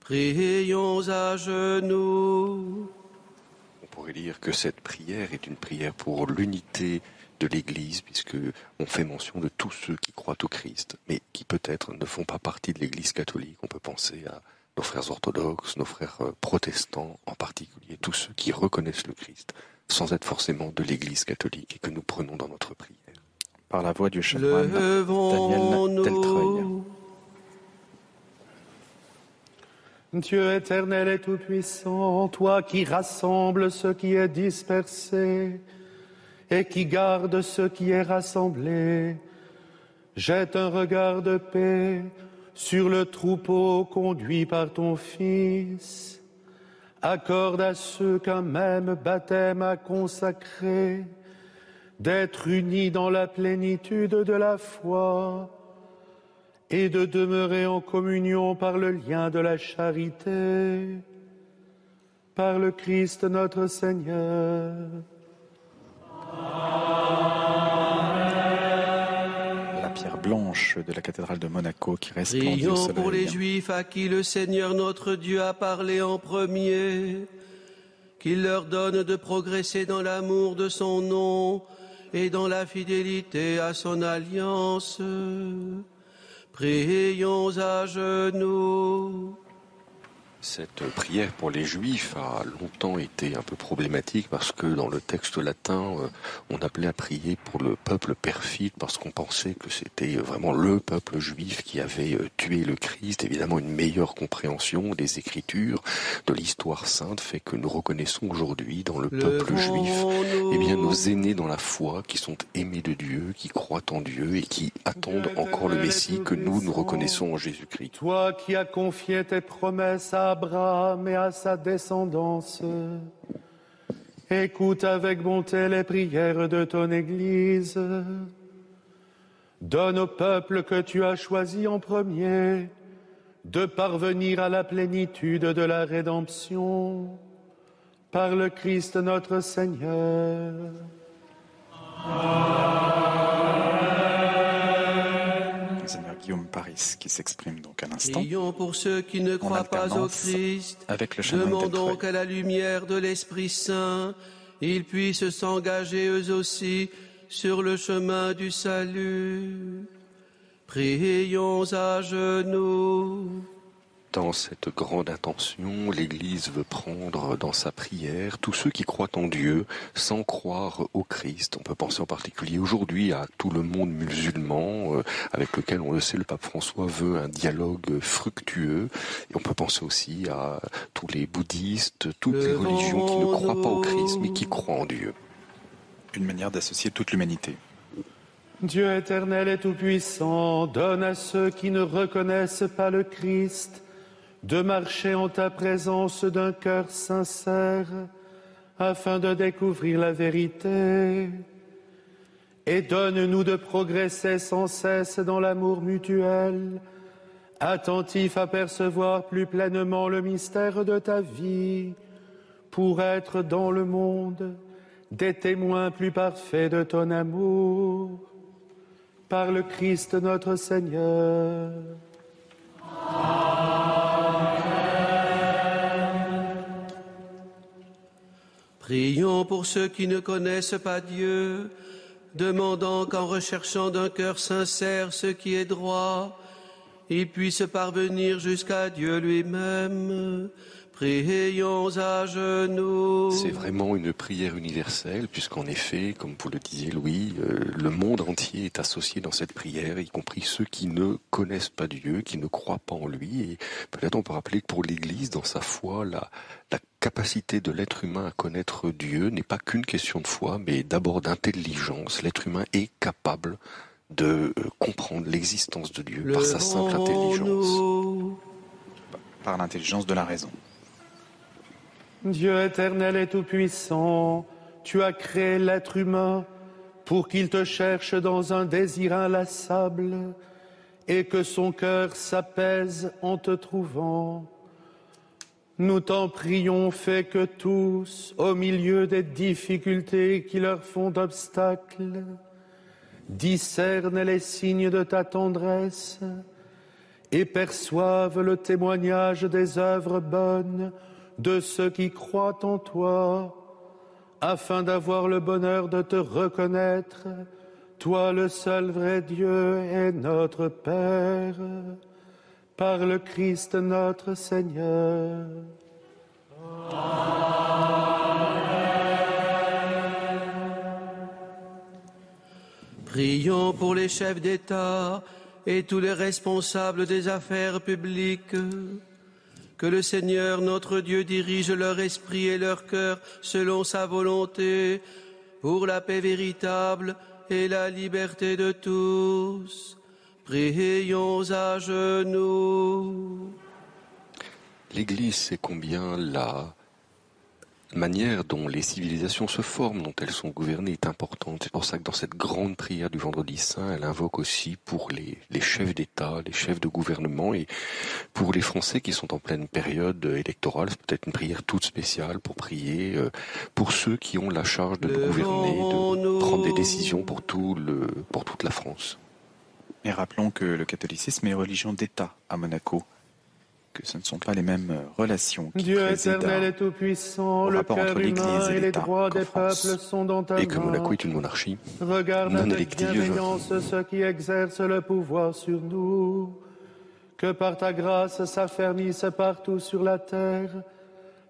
Prions à genoux. On pourrait dire que cette prière est une prière pour l'unité de l'Église, puisque on fait mention de tous ceux qui croient au Christ, mais qui peut-être ne font pas partie de l'Église catholique. On peut penser à nos frères orthodoxes, nos frères euh, protestants, en particulier tous ceux qui reconnaissent le Christ, sans être forcément de l'Église catholique et que nous prenons dans notre prière. Par la voix du chanoine Daniel Deltreuil. Dieu éternel et tout-puissant, toi qui rassembles ce qui est dispersé et qui garde ce qui est rassemblé, jette un regard de paix sur le troupeau conduit par ton Fils. Accorde à ceux qu'un même baptême a consacré d'être unis dans la plénitude de la foi et de demeurer en communion par le lien de la charité, par le Christ notre Seigneur. La pierre blanche de la cathédrale de Monaco qui resplendit au Prions pour les. Juifs à qui le Seigneur notre Dieu a parlé en premier, qu'il leur donne de progresser dans l'amour de son nom et dans la fidélité à son alliance. Prions à genoux. Cette prière pour les Juifs a longtemps été un peu problématique parce que dans le texte latin, euh, on appelait à prier pour le peuple perfide parce qu'on pensait que c'était vraiment le peuple juif qui avait euh, tué le Christ. Évidemment, une meilleure compréhension des Écritures, de l'histoire sainte fait que nous reconnaissons aujourd'hui dans le peuple juif, eh bien, nos aînés dans la foi qui sont aimés de Dieu, qui croient en Dieu et qui attendent encore le Messie que nous, nous reconnaissons en Jésus-Christ. Toi qui as confié tes promesses à Abraham et à sa descendance, écoute avec bonté les prières de ton Église. Donne au peuple que tu as choisi en premier de parvenir à la plénitude de la rédemption par le Christ notre Seigneur. Guillaume Paris qui s'exprime donc à l'instant. Prions pour ceux qui ne En croient pas au Christ. avec le chanoine Demandons qu'à la lumière de l'Esprit Saint, ils puissent s'engager eux aussi sur le chemin du salut. Prions à genoux. Dans cette grande intention, l'Église veut prendre dans sa prière tous ceux qui croient en Dieu sans croire au Christ. On peut penser en particulier aujourd'hui à tout le monde musulman euh, avec lequel, on le sait, le pape François veut un dialogue fructueux. Et on peut penser aussi à tous les bouddhistes, toutes les religions qui ne croient pas au Christ mais qui croient en Dieu. Une manière d'associer toute l'humanité. Dieu éternel et tout-puissant, donne à ceux qui ne reconnaissent pas le Christ de marcher en ta présence d'un cœur sincère afin de découvrir la vérité. Et donne-nous de progresser sans cesse dans l'amour mutuel, attentif à percevoir plus pleinement le mystère de ta vie, pour être dans le monde des témoins plus parfaits de ton amour. Par le Christ notre Seigneur. Prions pour ceux qui ne connaissent pas Dieu, demandant qu'en recherchant d'un cœur sincère ce qui est droit, ils puissent parvenir jusqu'à Dieu lui-même. Prions à genoux. C'est vraiment une prière universelle, puisqu'en effet, comme vous le disiez Louis, euh, le monde entier est associé dans cette prière, y compris ceux qui ne connaissent pas Dieu, qui ne croient pas en lui. Et peut-être on peut rappeler que pour l'Église, dans sa foi, la, la capacité de l'être humain à connaître Dieu n'est pas qu'une question de foi, mais d'abord d'intelligence. L'être humain est capable de euh, comprendre l'existence de Dieu par sa simple intelligence. Par l'intelligence de la raison. Dieu éternel et tout-puissant, tu as créé l'être humain pour qu'il te cherche dans un désir inlassable et que son cœur s'apaise en te trouvant. Nous t'en prions, fais que tous, au milieu des difficultés qui leur font obstacle, discernent les signes de ta tendresse et perçoivent le témoignage des œuvres bonnes de ceux qui croient en toi, afin d'avoir le bonheur de te reconnaître, toi le seul vrai Dieu et notre Père, par le Christ notre Seigneur. Prions pour les chefs d'État et tous les responsables des affaires publiques que le Seigneur notre Dieu dirige leur esprit et leur cœur selon sa volonté, pour la paix véritable et la liberté de tous. Prions à genoux. L'Église sait combien la manière dont les civilisations se forment, dont elles sont gouvernées, est importante. C'est pour ça que dans cette grande prière du Vendredi Saint, elle invoque aussi pour les, les chefs d'État, les chefs de gouvernement et pour les Français qui sont en pleine période électorale. C'est peut-être une prière toute spéciale pour prier euh, pour ceux qui ont la charge de gouverner, de prendre des décisions pour, tout le, pour toute la France. Et rappelons que le catholicisme est religion d'État à Monaco que ce ne sont pas les mêmes euh, relations qui Dieu éternel et tout-puissant, le cœur humain et, les droits des peuples sont dans ta Et que Monaco est une monarchie Regarde non avec bienveillance ceux qui exercent le pouvoir sur nous. Que par ta grâce s'affermisse partout sur la terre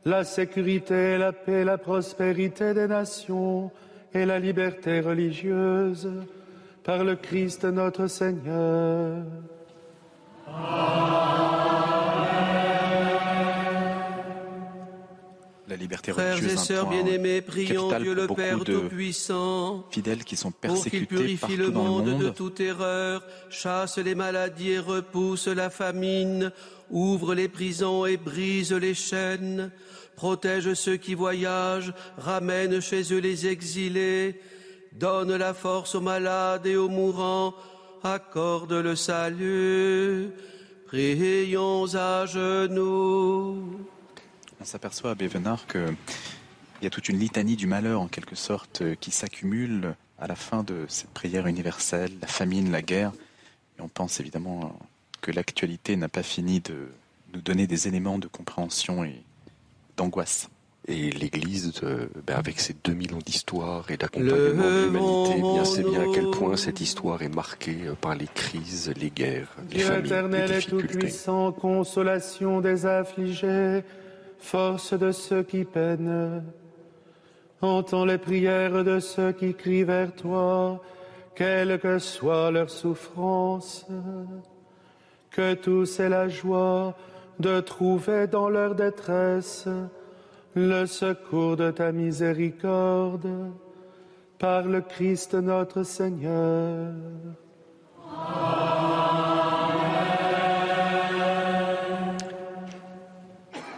la sécurité, la paix, la prospérité des nations et la liberté religieuse par le Christ notre Seigneur. La liberté Frères religieuse et sœurs bien-aimés, prions Dieu le Père Tout-Puissant fidèles qui sont pour qu'il purifie monde, le monde. de toute erreur, chasse les maladies et repousse la famine, ouvre les prisons et brise les chaînes, protège ceux qui voyagent, ramène chez eux les exilés, donne la force aux malades et aux mourants, accorde le salut. Prions à genoux. On s'aperçoit à Bévenard qu'il y a toute une litanie du malheur en quelque sorte euh, qui s'accumule à la fin de cette prière universelle, la famine, la guerre. Et on pense évidemment que l'actualité n'a pas fini de nous donner des éléments de compréhension et d'angoisse. Et l'Église, euh, ben, avec ses 2000 ans d'histoire et d'accompagnement de l'humanité, eh bien c'est bien à quel point cette histoire est marquée euh, par les crises, les guerres, les famines, les et difficultés. tout-puissant, consolation des affligés, force de ceux qui peinent. Entends les prières de ceux qui crient vers toi, quelle que soit leur souffrance. Que tous aient la joie de trouver dans leur détresse le secours de ta miséricorde. Par le Christ notre Seigneur.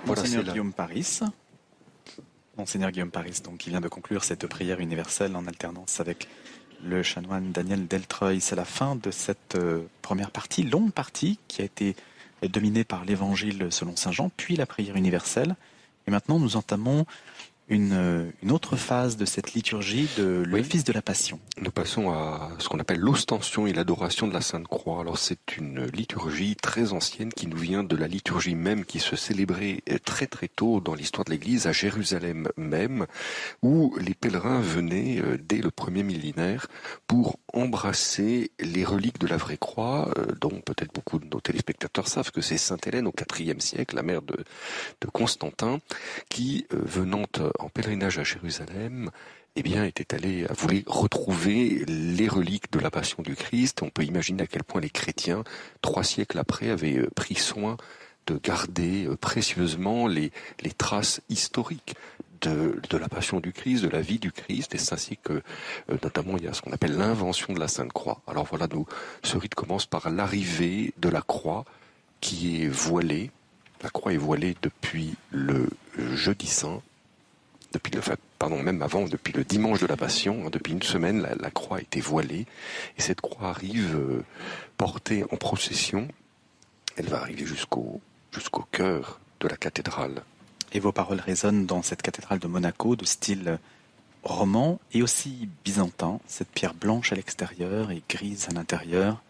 Monseigneur Guillaume Paris. Monseigneur Guillaume Paris, donc, qui vient de conclure cette prière universelle en alternance avec le chanoine Daniel Deltreuil. C'est la fin de cette euh, première partie, longue partie, qui a été dominée par l'évangile selon saint Jean, puis la prière universelle. Et maintenant, nous entamons une, une, autre phase de cette liturgie de l'office de la Passion. Nous passons à ce qu'on appelle l'ostension et l'adoration de la Sainte Croix. Alors c'est une liturgie très ancienne qui nous vient de la liturgie même qui se célébrait très très tôt dans l'histoire de l'Église à Jérusalem même, où les pèlerins venaient euh, dès le premier millénaire pour embrasser les reliques de la vraie croix, euh, dont peut-être beaucoup de nos téléspectateurs savent que c'est Sainte Hélène au IVe siècle, la mère de, de Constantin, qui, euh, venant en pèlerinage à Jérusalem, eh était voulu retrouver les reliques de la Passion du Christ. On peut imaginer à quel point les chrétiens, trois siècles après, avaient pris soin de garder précieusement les, les traces historiques de, la passion du Christ, de la vie du Christ, et c'est ainsi que, euh, notamment, il y a ce qu'on appelle l'invention de la Sainte Croix. Alors voilà, nous, ce rite commence par l'arrivée de la croix qui est voilée. La croix est voilée depuis le jeudi saint, depuis le, pardon, même avant, depuis le dimanche de la Passion, hein, depuis une semaine, la, croix a été voilée, et cette croix arrive euh, portée en procession. Elle va arriver jusqu'au jusqu'au cœur de la cathédrale et vos paroles résonnent dans cette cathédrale de Monaco de style roman et aussi byzantin, cette pierre blanche à l'extérieur et grise à l'intérieur,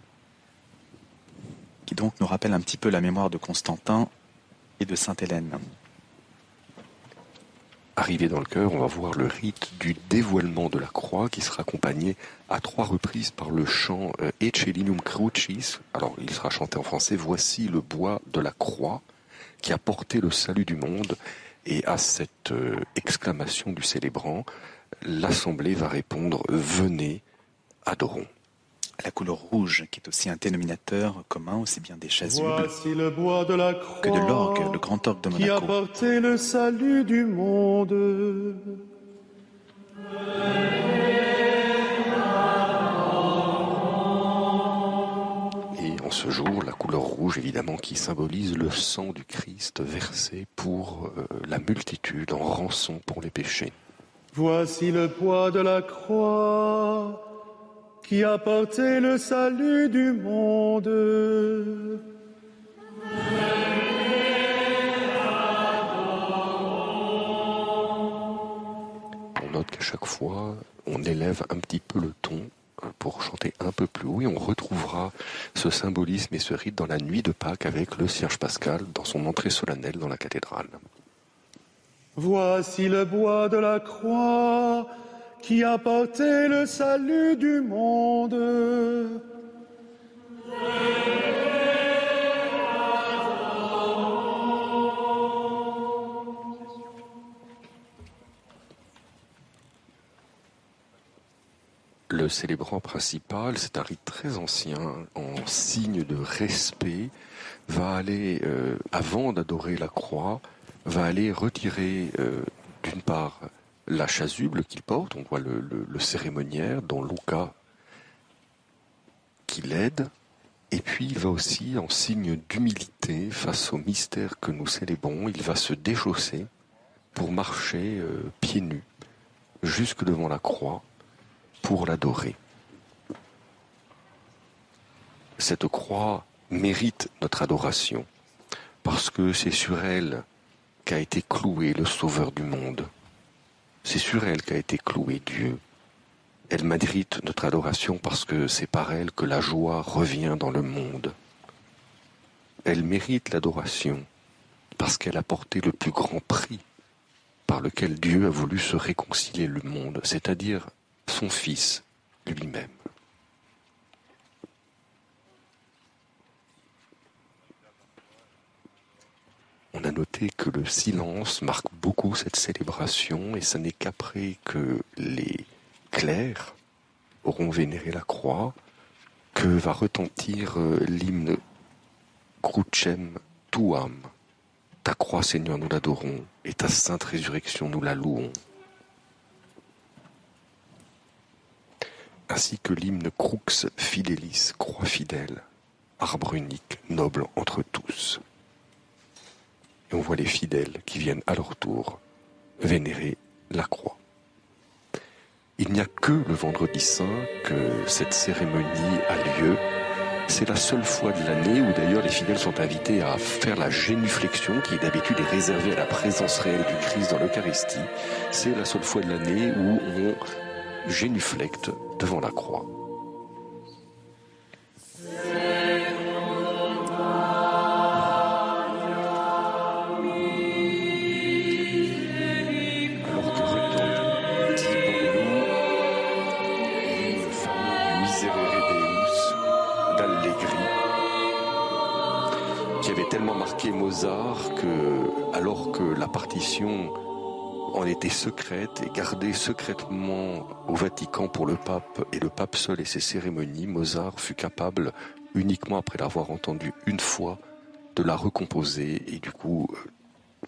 qui donc nous rappelle un petit peu la mémoire de Constantin et de Sainte Hélène. Arrivé dans le cœur, on va voir le rite du dévoilement de la croix qui sera accompagné à trois reprises par le chant euh, Ecelinum Crucis. Alors il sera chanté en français Voici le bois de la croix qui a porté le salut du monde. Et à cette euh, exclamation du célébrant, l'Assemblée va répondre Venez, adorons. La couleur rouge, qui est aussi un dénominateur commun aussi bien des chasubles le bois de la que de l'orgue, le grand orgue de Monaco. Qui a porté le salut du monde ce jour, la couleur rouge évidemment qui symbolise le sang du Christ versé pour euh, la multitude en rançon pour les péchés. Voici le poids de la croix qui a porté le salut du monde. On note qu'à chaque fois, on élève un petit peu le ton pour chanter un peu plus haut et on retrouvera ce symbolisme et ce rite dans la nuit de Pâques avec le Cierge Pascal dans son entrée solennelle dans la cathédrale. Voici le bois de la croix qui a porté le salut du monde. le célébrant principal, c'est un rite très ancien, en signe de respect, va aller, euh, avant d'adorer la croix, va aller retirer euh, d'une part la chasuble qu'il porte, on voit le, cérémoniaire dont Luca qui l'aide, et puis il va aussi, en signe d'humilité face au mystère que nous célébrons, il va se déchausser pour marcher euh, pieds nus jusque devant la croix pour l'adorer. Cette croix mérite notre adoration parce que c'est sur elle qu'a été cloué le Sauveur du monde. C'est sur elle qu'a été cloué Dieu. Elle mérite notre adoration parce que c'est par elle que la joie revient dans le monde. Elle mérite l'adoration parce qu'elle a porté le plus grand prix par lequel Dieu a voulu se réconcilier le monde, c'est-à-dire son Fils lui-même. On a noté que le silence marque beaucoup cette célébration et ce n'est qu'après que les clercs auront vénéré la croix que va retentir euh, l'hymne Crucem tuam. Ta croix, Seigneur, nous l'adorons et ta sainte résurrection, nous la louons. ainsi que l'hymne Crux Fidelis, croix fidèle, arbre unique, noble entre tous. Et on voit les fidèles qui viennent à leur tour vénérer la croix. Il n'y a que le vendredi saint que cette cérémonie a lieu. C'est la seule fois de l'année où d'ailleurs les fidèles sont invités à faire la génuflexion qui d'habitude est réservée à la présence réelle du Christ dans l'Eucharistie. C'est la seule fois de l'année où on génuflecte devant la croix. Mozart alors que la partition en était secrète et gardée secrètement au Vatican pour le pape et le pape seul et ses cérémonies, Mozart fut capable, uniquement après l'avoir entendue une fois, de la recomposer et du coup, euh,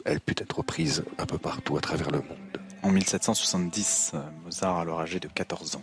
elle put être reprise un peu partout à travers le monde. En 1770, Mozart, alors âgé de 14 ans.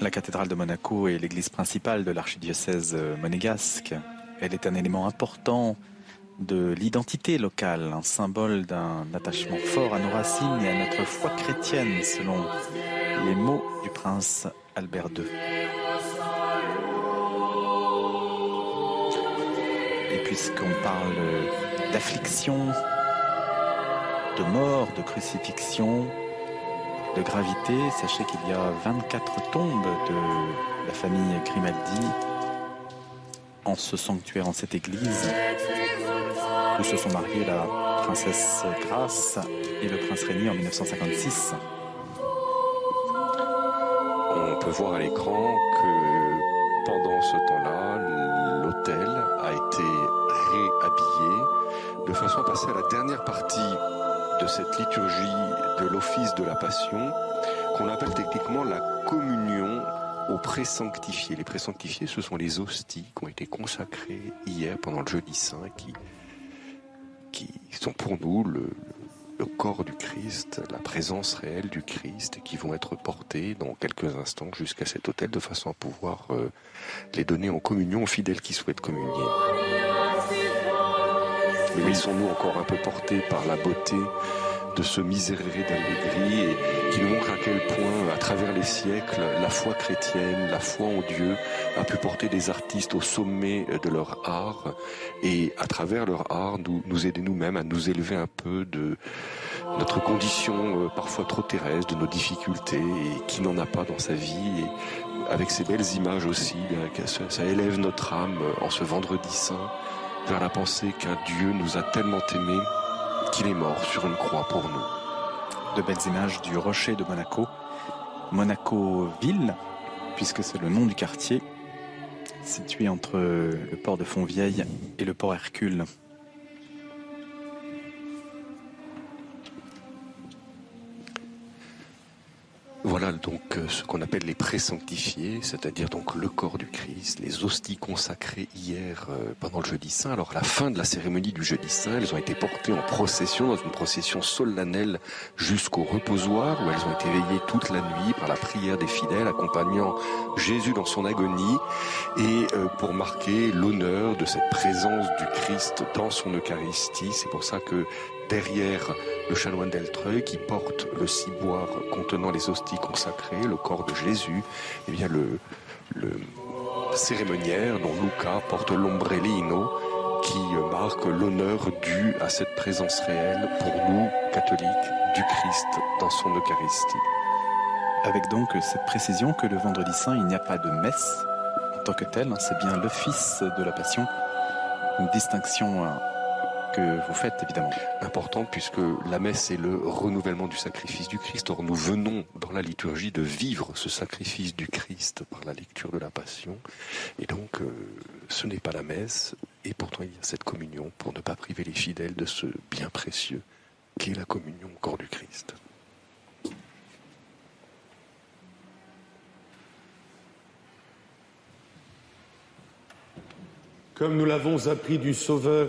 La cathédrale de Monaco est l'église principale de l'archidiocèse monégasque. Elle est un élément important de l'identité locale, un symbole d'un attachement fort à nos racines et à notre foi chrétienne, selon les mots du prince Albert II. Et puisqu'on parle d'affliction, de mort, de crucifixion, de gravité, sachez qu'il y a 24 tombes de la famille Grimaldi en ce sanctuaire, en cette église, où se sont mariés la princesse Grace et le prince Régnier en 1956. On peut voir à l'écran que pendant ce temps-là, l'hôtel a été réhabillé de façon à passer à la dernière partie de cette liturgie de l'office de la Passion, qu'on appelle techniquement la communion aux présanctifiés. Les présanctifiés, ce sont les hosties qui ont été consacrées hier pendant le jeudi saint, qui, qui sont pour nous le, corps du Christ, la présence réelle du Christ, et qui vont être portés dans quelques instants jusqu'à cet hôtel de façon à pouvoir euh, les donner en communion aux fidèles qui souhaitent communier. Mais laissons-nous encore un peu porter par la beauté de ce miséréré d'Allegri et qui nous montre à quel point, à travers les siècles, la foi chrétienne, la foi en Dieu a pu porter des artistes au sommet de leur art et à travers leur art nous, nous aider nous-mêmes à nous élever un peu de notre condition euh, parfois trop terrestre, de nos difficultés et qui n'en a pas dans sa vie et avec ces belles images aussi, bien, ça, ça élève notre âme en ce vendredi saint vers la pensée qu'un Dieu nous a tellement aimés qu'il est mort sur une croix pour nous. De belles images du rocher de Monaco, Monaco-Ville, puisque c'est le nom du quartier, situé entre le port de Fontvieille et le port Hercule. Voilà donc euh, ce qu'on appelle les présanctifiés, c'est-à-dire donc le corps du Christ, les hosties consacrées hier euh, pendant le jeudi saint. Alors la fin de la cérémonie du jeudi saint, elles ont été portées en procession, dans une procession solennelle jusqu'au reposoir, où elles ont été veillées toute la nuit par la prière des fidèles, accompagnant Jésus dans son agonie, et euh, pour marquer l'honneur de cette présence du Christ dans son Eucharistie. C'est pour ça que derrière le chanoine d'Eltreuil qui porte le ciboire contenant les hosties consacrées, le corps de Jésus, et bien le, cérémoniaire dont Luca porte l'ombrellino qui marque l'honneur dû à cette présence réelle pour nous, catholiques, du Christ dans son Eucharistie. Avec donc cette précision que le vendredi saint, il n'y a pas de messe en tant que telle, hein, c'est bien l'office de la Passion, une distinction que vous faites évidemment. Importante puisque la messe est le renouvellement du sacrifice du Christ. Or nous venons dans la liturgie de vivre ce sacrifice du Christ par la lecture de la Passion. Et donc euh, ce n'est pas la messe et pourtant il y a cette communion pour ne pas priver les fidèles de ce bien précieux qui est la communion au corps du Christ. Comme nous l'avons appris du Sauveur,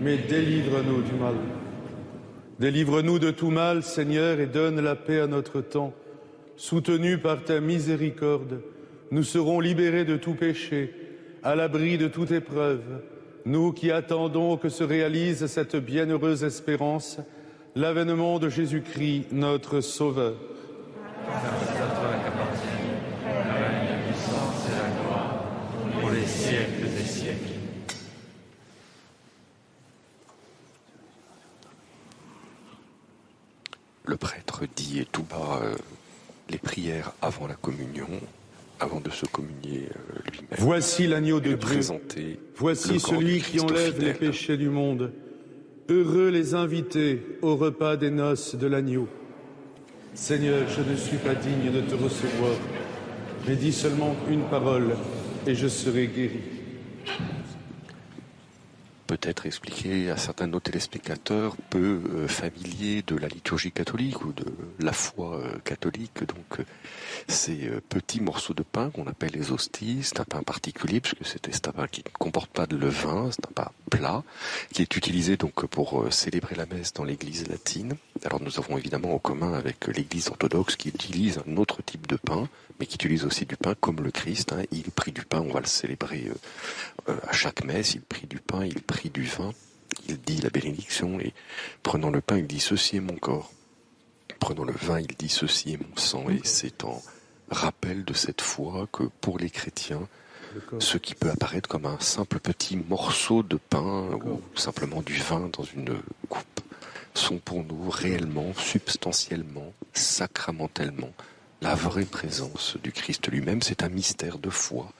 mais délivre-nous du mal. Délivre-nous de tout mal, Seigneur, et donne la paix à notre temps. Soutenus par ta miséricorde, nous serons libérés de tout péché, à l'abri de toute épreuve, nous qui attendons que se réalise cette bienheureuse espérance, l'avènement de Jésus-Christ, notre Sauveur les siècles des siècles. Le prêtre dit tout bas euh, les prières avant la communion, avant de se communier euh, lui-même. Voici l'agneau de Dieu. Voici celui qui enlève les péchés du monde. Heureux les invités au repas des noces de l'agneau. Seigneur, je ne suis pas digne de te recevoir, mais dis seulement une parole et je serai guéri peut-être expliquer à certains de nos téléspectateurs peu euh, familiers de la liturgie catholique ou de la foi euh, catholique. Donc, euh, ces petits morceaux de pain qu'on appelle les hosties, c'est un pain particulier puisque c'est un pain qui ne comporte pas de levain, c'est un pain plat qui est utilisé donc pour célébrer la messe dans l'église latine. Alors nous avons évidemment en commun avec l'église orthodoxe qui utilise un autre type de pain, mais qui utilise aussi du pain comme le Christ. Hein. Il prit du pain, on va le célébrer à chaque messe, il prit du pain, il prit du vin, il dit la bénédiction, et prenant le pain, il dit ceci est mon corps. Prenant le vin, il dit ceci est mon sang, et c'est en rappel de cette foi que pour les chrétiens, ce qui peut apparaître comme un simple petit morceau de pain ou simplement du vin dans une coupe sont pour nous réellement, substantiellement, sacramentellement la vraie présence du Christ lui-même. C'est un mystère de foi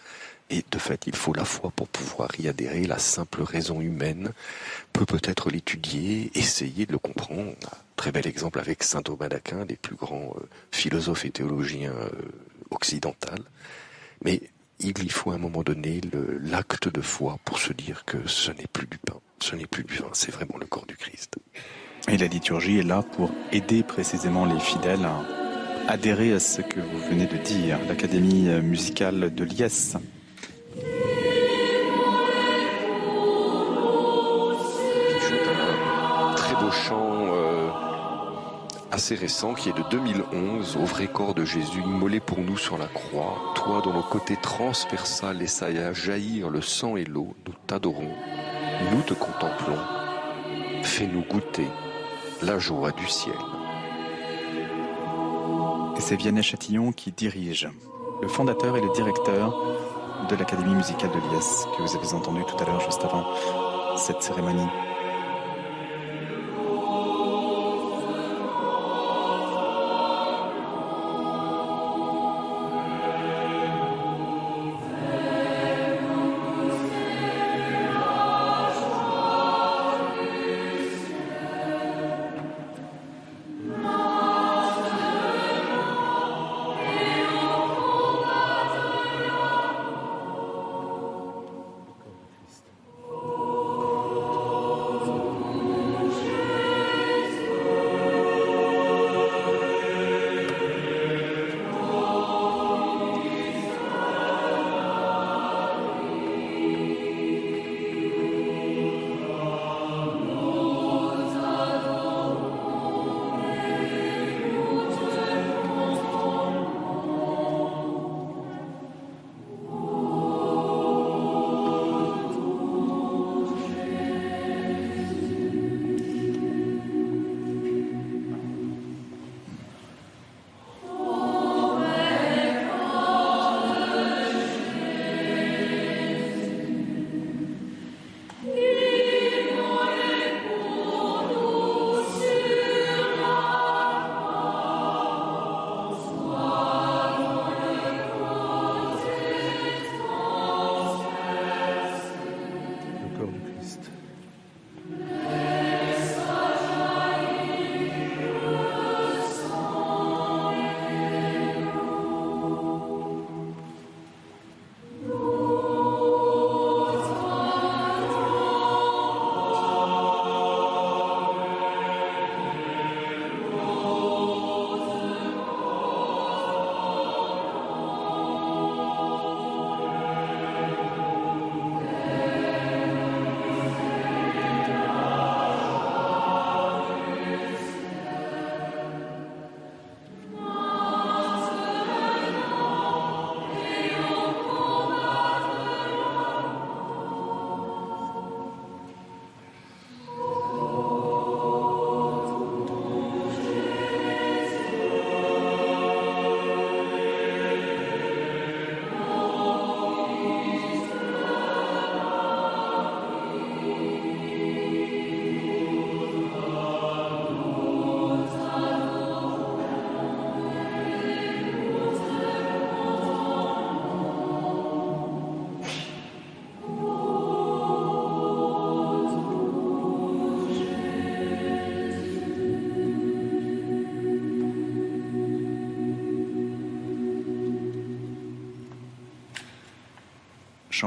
et de fait, il faut la foi pour pouvoir y adhérer. La simple raison humaine peut peut-être l'étudier, essayer de le comprendre. Un très bel exemple avec saint Thomas d'Aquin, des plus grands euh, philosophes et théologiens euh, occidentaux. Mais il y faut à un moment donné l'acte de foi pour se dire que ce n'est plus du pain, ce n'est plus du vin, c'est vraiment le corps du Christ. Et la liturgie est là pour aider précisément les fidèles à adhérer à ce que vous venez de dire, l'Académie musicale de Liesse. chant euh, assez récent qui est de 2011, au vrai corps de Jésus immolé pour nous sur la croix. Toi dont le côté transversal essaye jaillir le sang et l'eau, nous t'adorons, nous te contemplons. Fais-nous goûter la joie du ciel. Et c'est Vianney Chatillon qui dirige, le fondateur et le directeur de l'Académie musicale de Liesse, que vous avez entendu tout à l'heure juste avant cette cérémonie.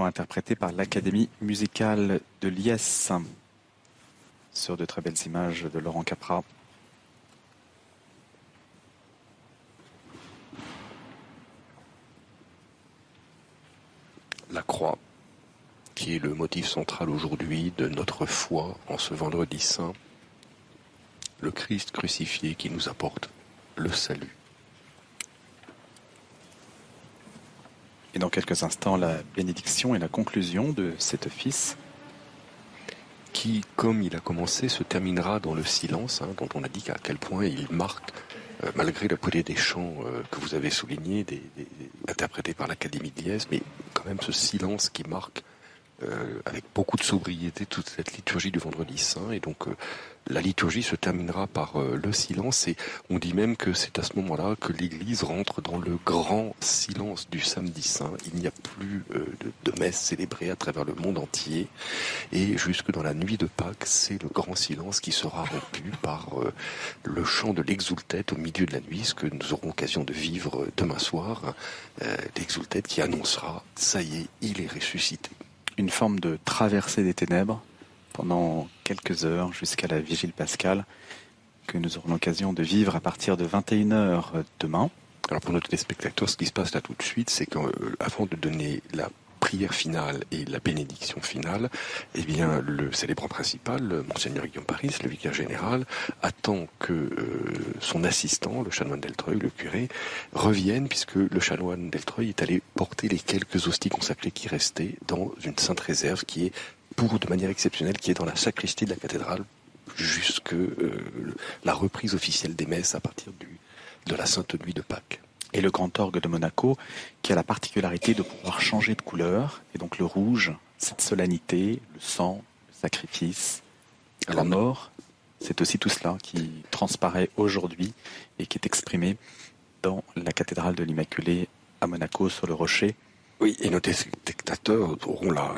Interprété par l'Académie musicale de Liesse sur de très belles images de Laurent Capra. La croix, qui est le motif central aujourd'hui de notre foi en ce vendredi saint, le Christ crucifié qui nous apporte le salut. Et dans quelques instants, la bénédiction et la conclusion de cet office. Qui, comme il a commencé, se terminera dans le silence, hein, dont on a dit à quel point il marque, euh, malgré la beauté des chants euh, que vous avez soulignés, des, interprétés par l'Académie de Liesse, mais quand même ce silence qui marque euh, avec beaucoup de sobriété toute cette liturgie du vendredi saint. Et donc la liturgie se terminera par euh, le silence et on dit même que c'est à ce moment-là que l'Église rentre dans le grand silence du samedi saint. Il n'y a plus euh, de, de messe célébrée à travers le monde entier et jusque dans la nuit de Pâques, c'est le grand silence qui sera rompu par euh, le chant de l'exultète au milieu de la nuit, ce que nous aurons occasion de vivre demain soir, l'exultète qui annoncera « ça y est, il est ressuscité ». Une forme de traversée des ténèbres pendant quelques heures jusqu'à la vigile pascale que nous aurons l'occasion de vivre à partir de 21h demain. Alors pour nos téléspectateurs, ce qui se passe là tout de suite, c'est qu'avant de donner la prière finale et la bénédiction finale, eh bien, le célébrant principal, Monseigneur Guillaume Paris, le vicaire général, attend que euh, son assistant, le chanoine d'Eltreuil, le curé, revienne, puisque le chanoine d'Eltreuil est allé porter les quelques hosties consacrées qui restaient dans une sainte réserve qui est pour de manière exceptionnelle, qui est dans la sacristie de la cathédrale jusque euh, la reprise officielle des messes à partir du, de la Sainte Nuit de Pâques. Et le grand orgue de Monaco, qui a la particularité de pouvoir changer de couleur, et donc le rouge, cette solennité, le sang, le sacrifice, la mort, c'est aussi tout cela qui transparaît aujourd'hui et qui est exprimé dans la cathédrale de l'Immaculée à Monaco sur le rocher oui, et nos spectateurs auront la,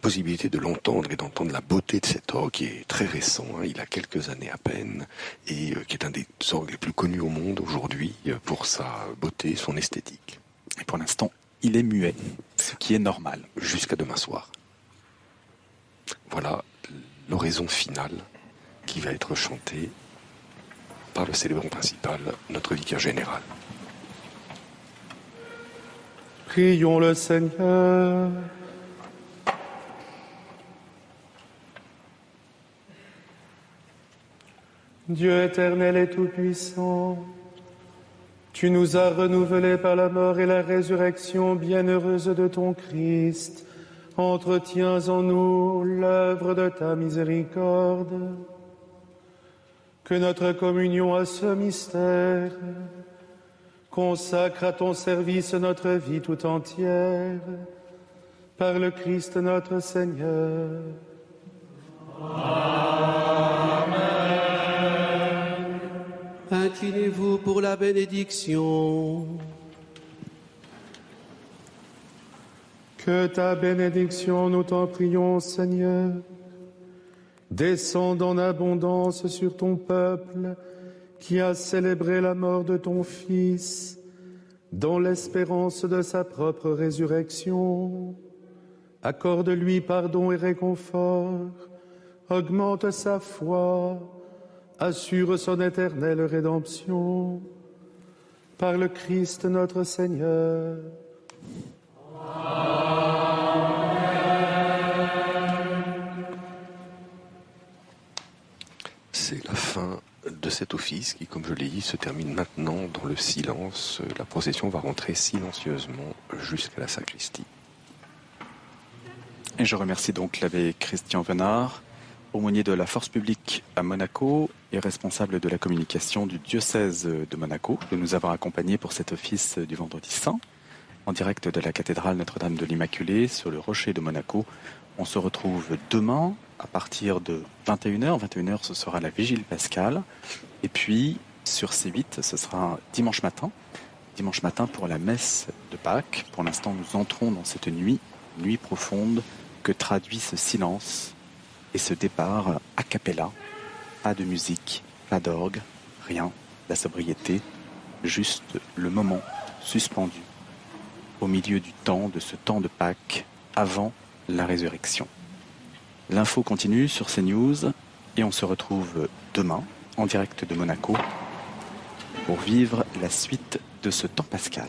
possibilité de l'entendre et d'entendre la beauté de cet orgue qui est très récent. Hein. il a quelques années à peine et euh, qui est un des orgues les plus connus au monde aujourd'hui euh, pour sa beauté, son esthétique. Et pour l'instant, il est muet, ce qui est normal. Jusqu'à demain soir. Voilà l'oraison finale qui va être chantée par le célébrant principal, notre vicaire général. Prions le Seigneur. Dieu éternel et tout-puissant, tu nous as renouvelés par la mort et la résurrection bienheureuse de ton Christ. Entretiens en nous l'œuvre de ta miséricorde. Que notre communion à ce mystère Consacre à ton service notre vie tout entière, par le Christ notre Seigneur. Amen. Inclinez-vous pour la bénédiction. Que ta bénédiction, nous t'en prions, Seigneur, descende en abondance sur ton peuple qui a célébré la mort de ton Fils dans l'espérance de sa propre résurrection. Accorde-lui pardon et réconfort, augmente sa foi, assure son éternelle rédemption. Par le Christ notre Seigneur. C'est la fin de cet office qui, comme je l'ai dit, se termine maintenant dans le silence. La procession va rentrer silencieusement jusqu'à la sacristie. Et je remercie donc l'abbé Christian Venard, aumônier de la force publique à Monaco et responsable de la communication du diocèse de Monaco, de nous avoir accompagnés pour cet office du vendredi saint, en direct de la cathédrale Notre-Dame de l'Immaculée sur le rocher de Monaco. On se retrouve demain à partir de 21h. 21h, ce sera la vigile pascale. Et puis, sur C8, ce sera dimanche matin. Dimanche matin pour la messe de Pâques. Pour l'instant, nous entrons dans cette nuit, nuit profonde, que traduit ce silence et ce départ a cappella. Pas de musique, pas d'orgue, rien, la sobriété, juste le moment suspendu au milieu du temps, de ce temps de Pâques avant la résurrection. L'info continue sur CNews et on se retrouve demain en direct de Monaco pour vivre la suite de ce temps pascal.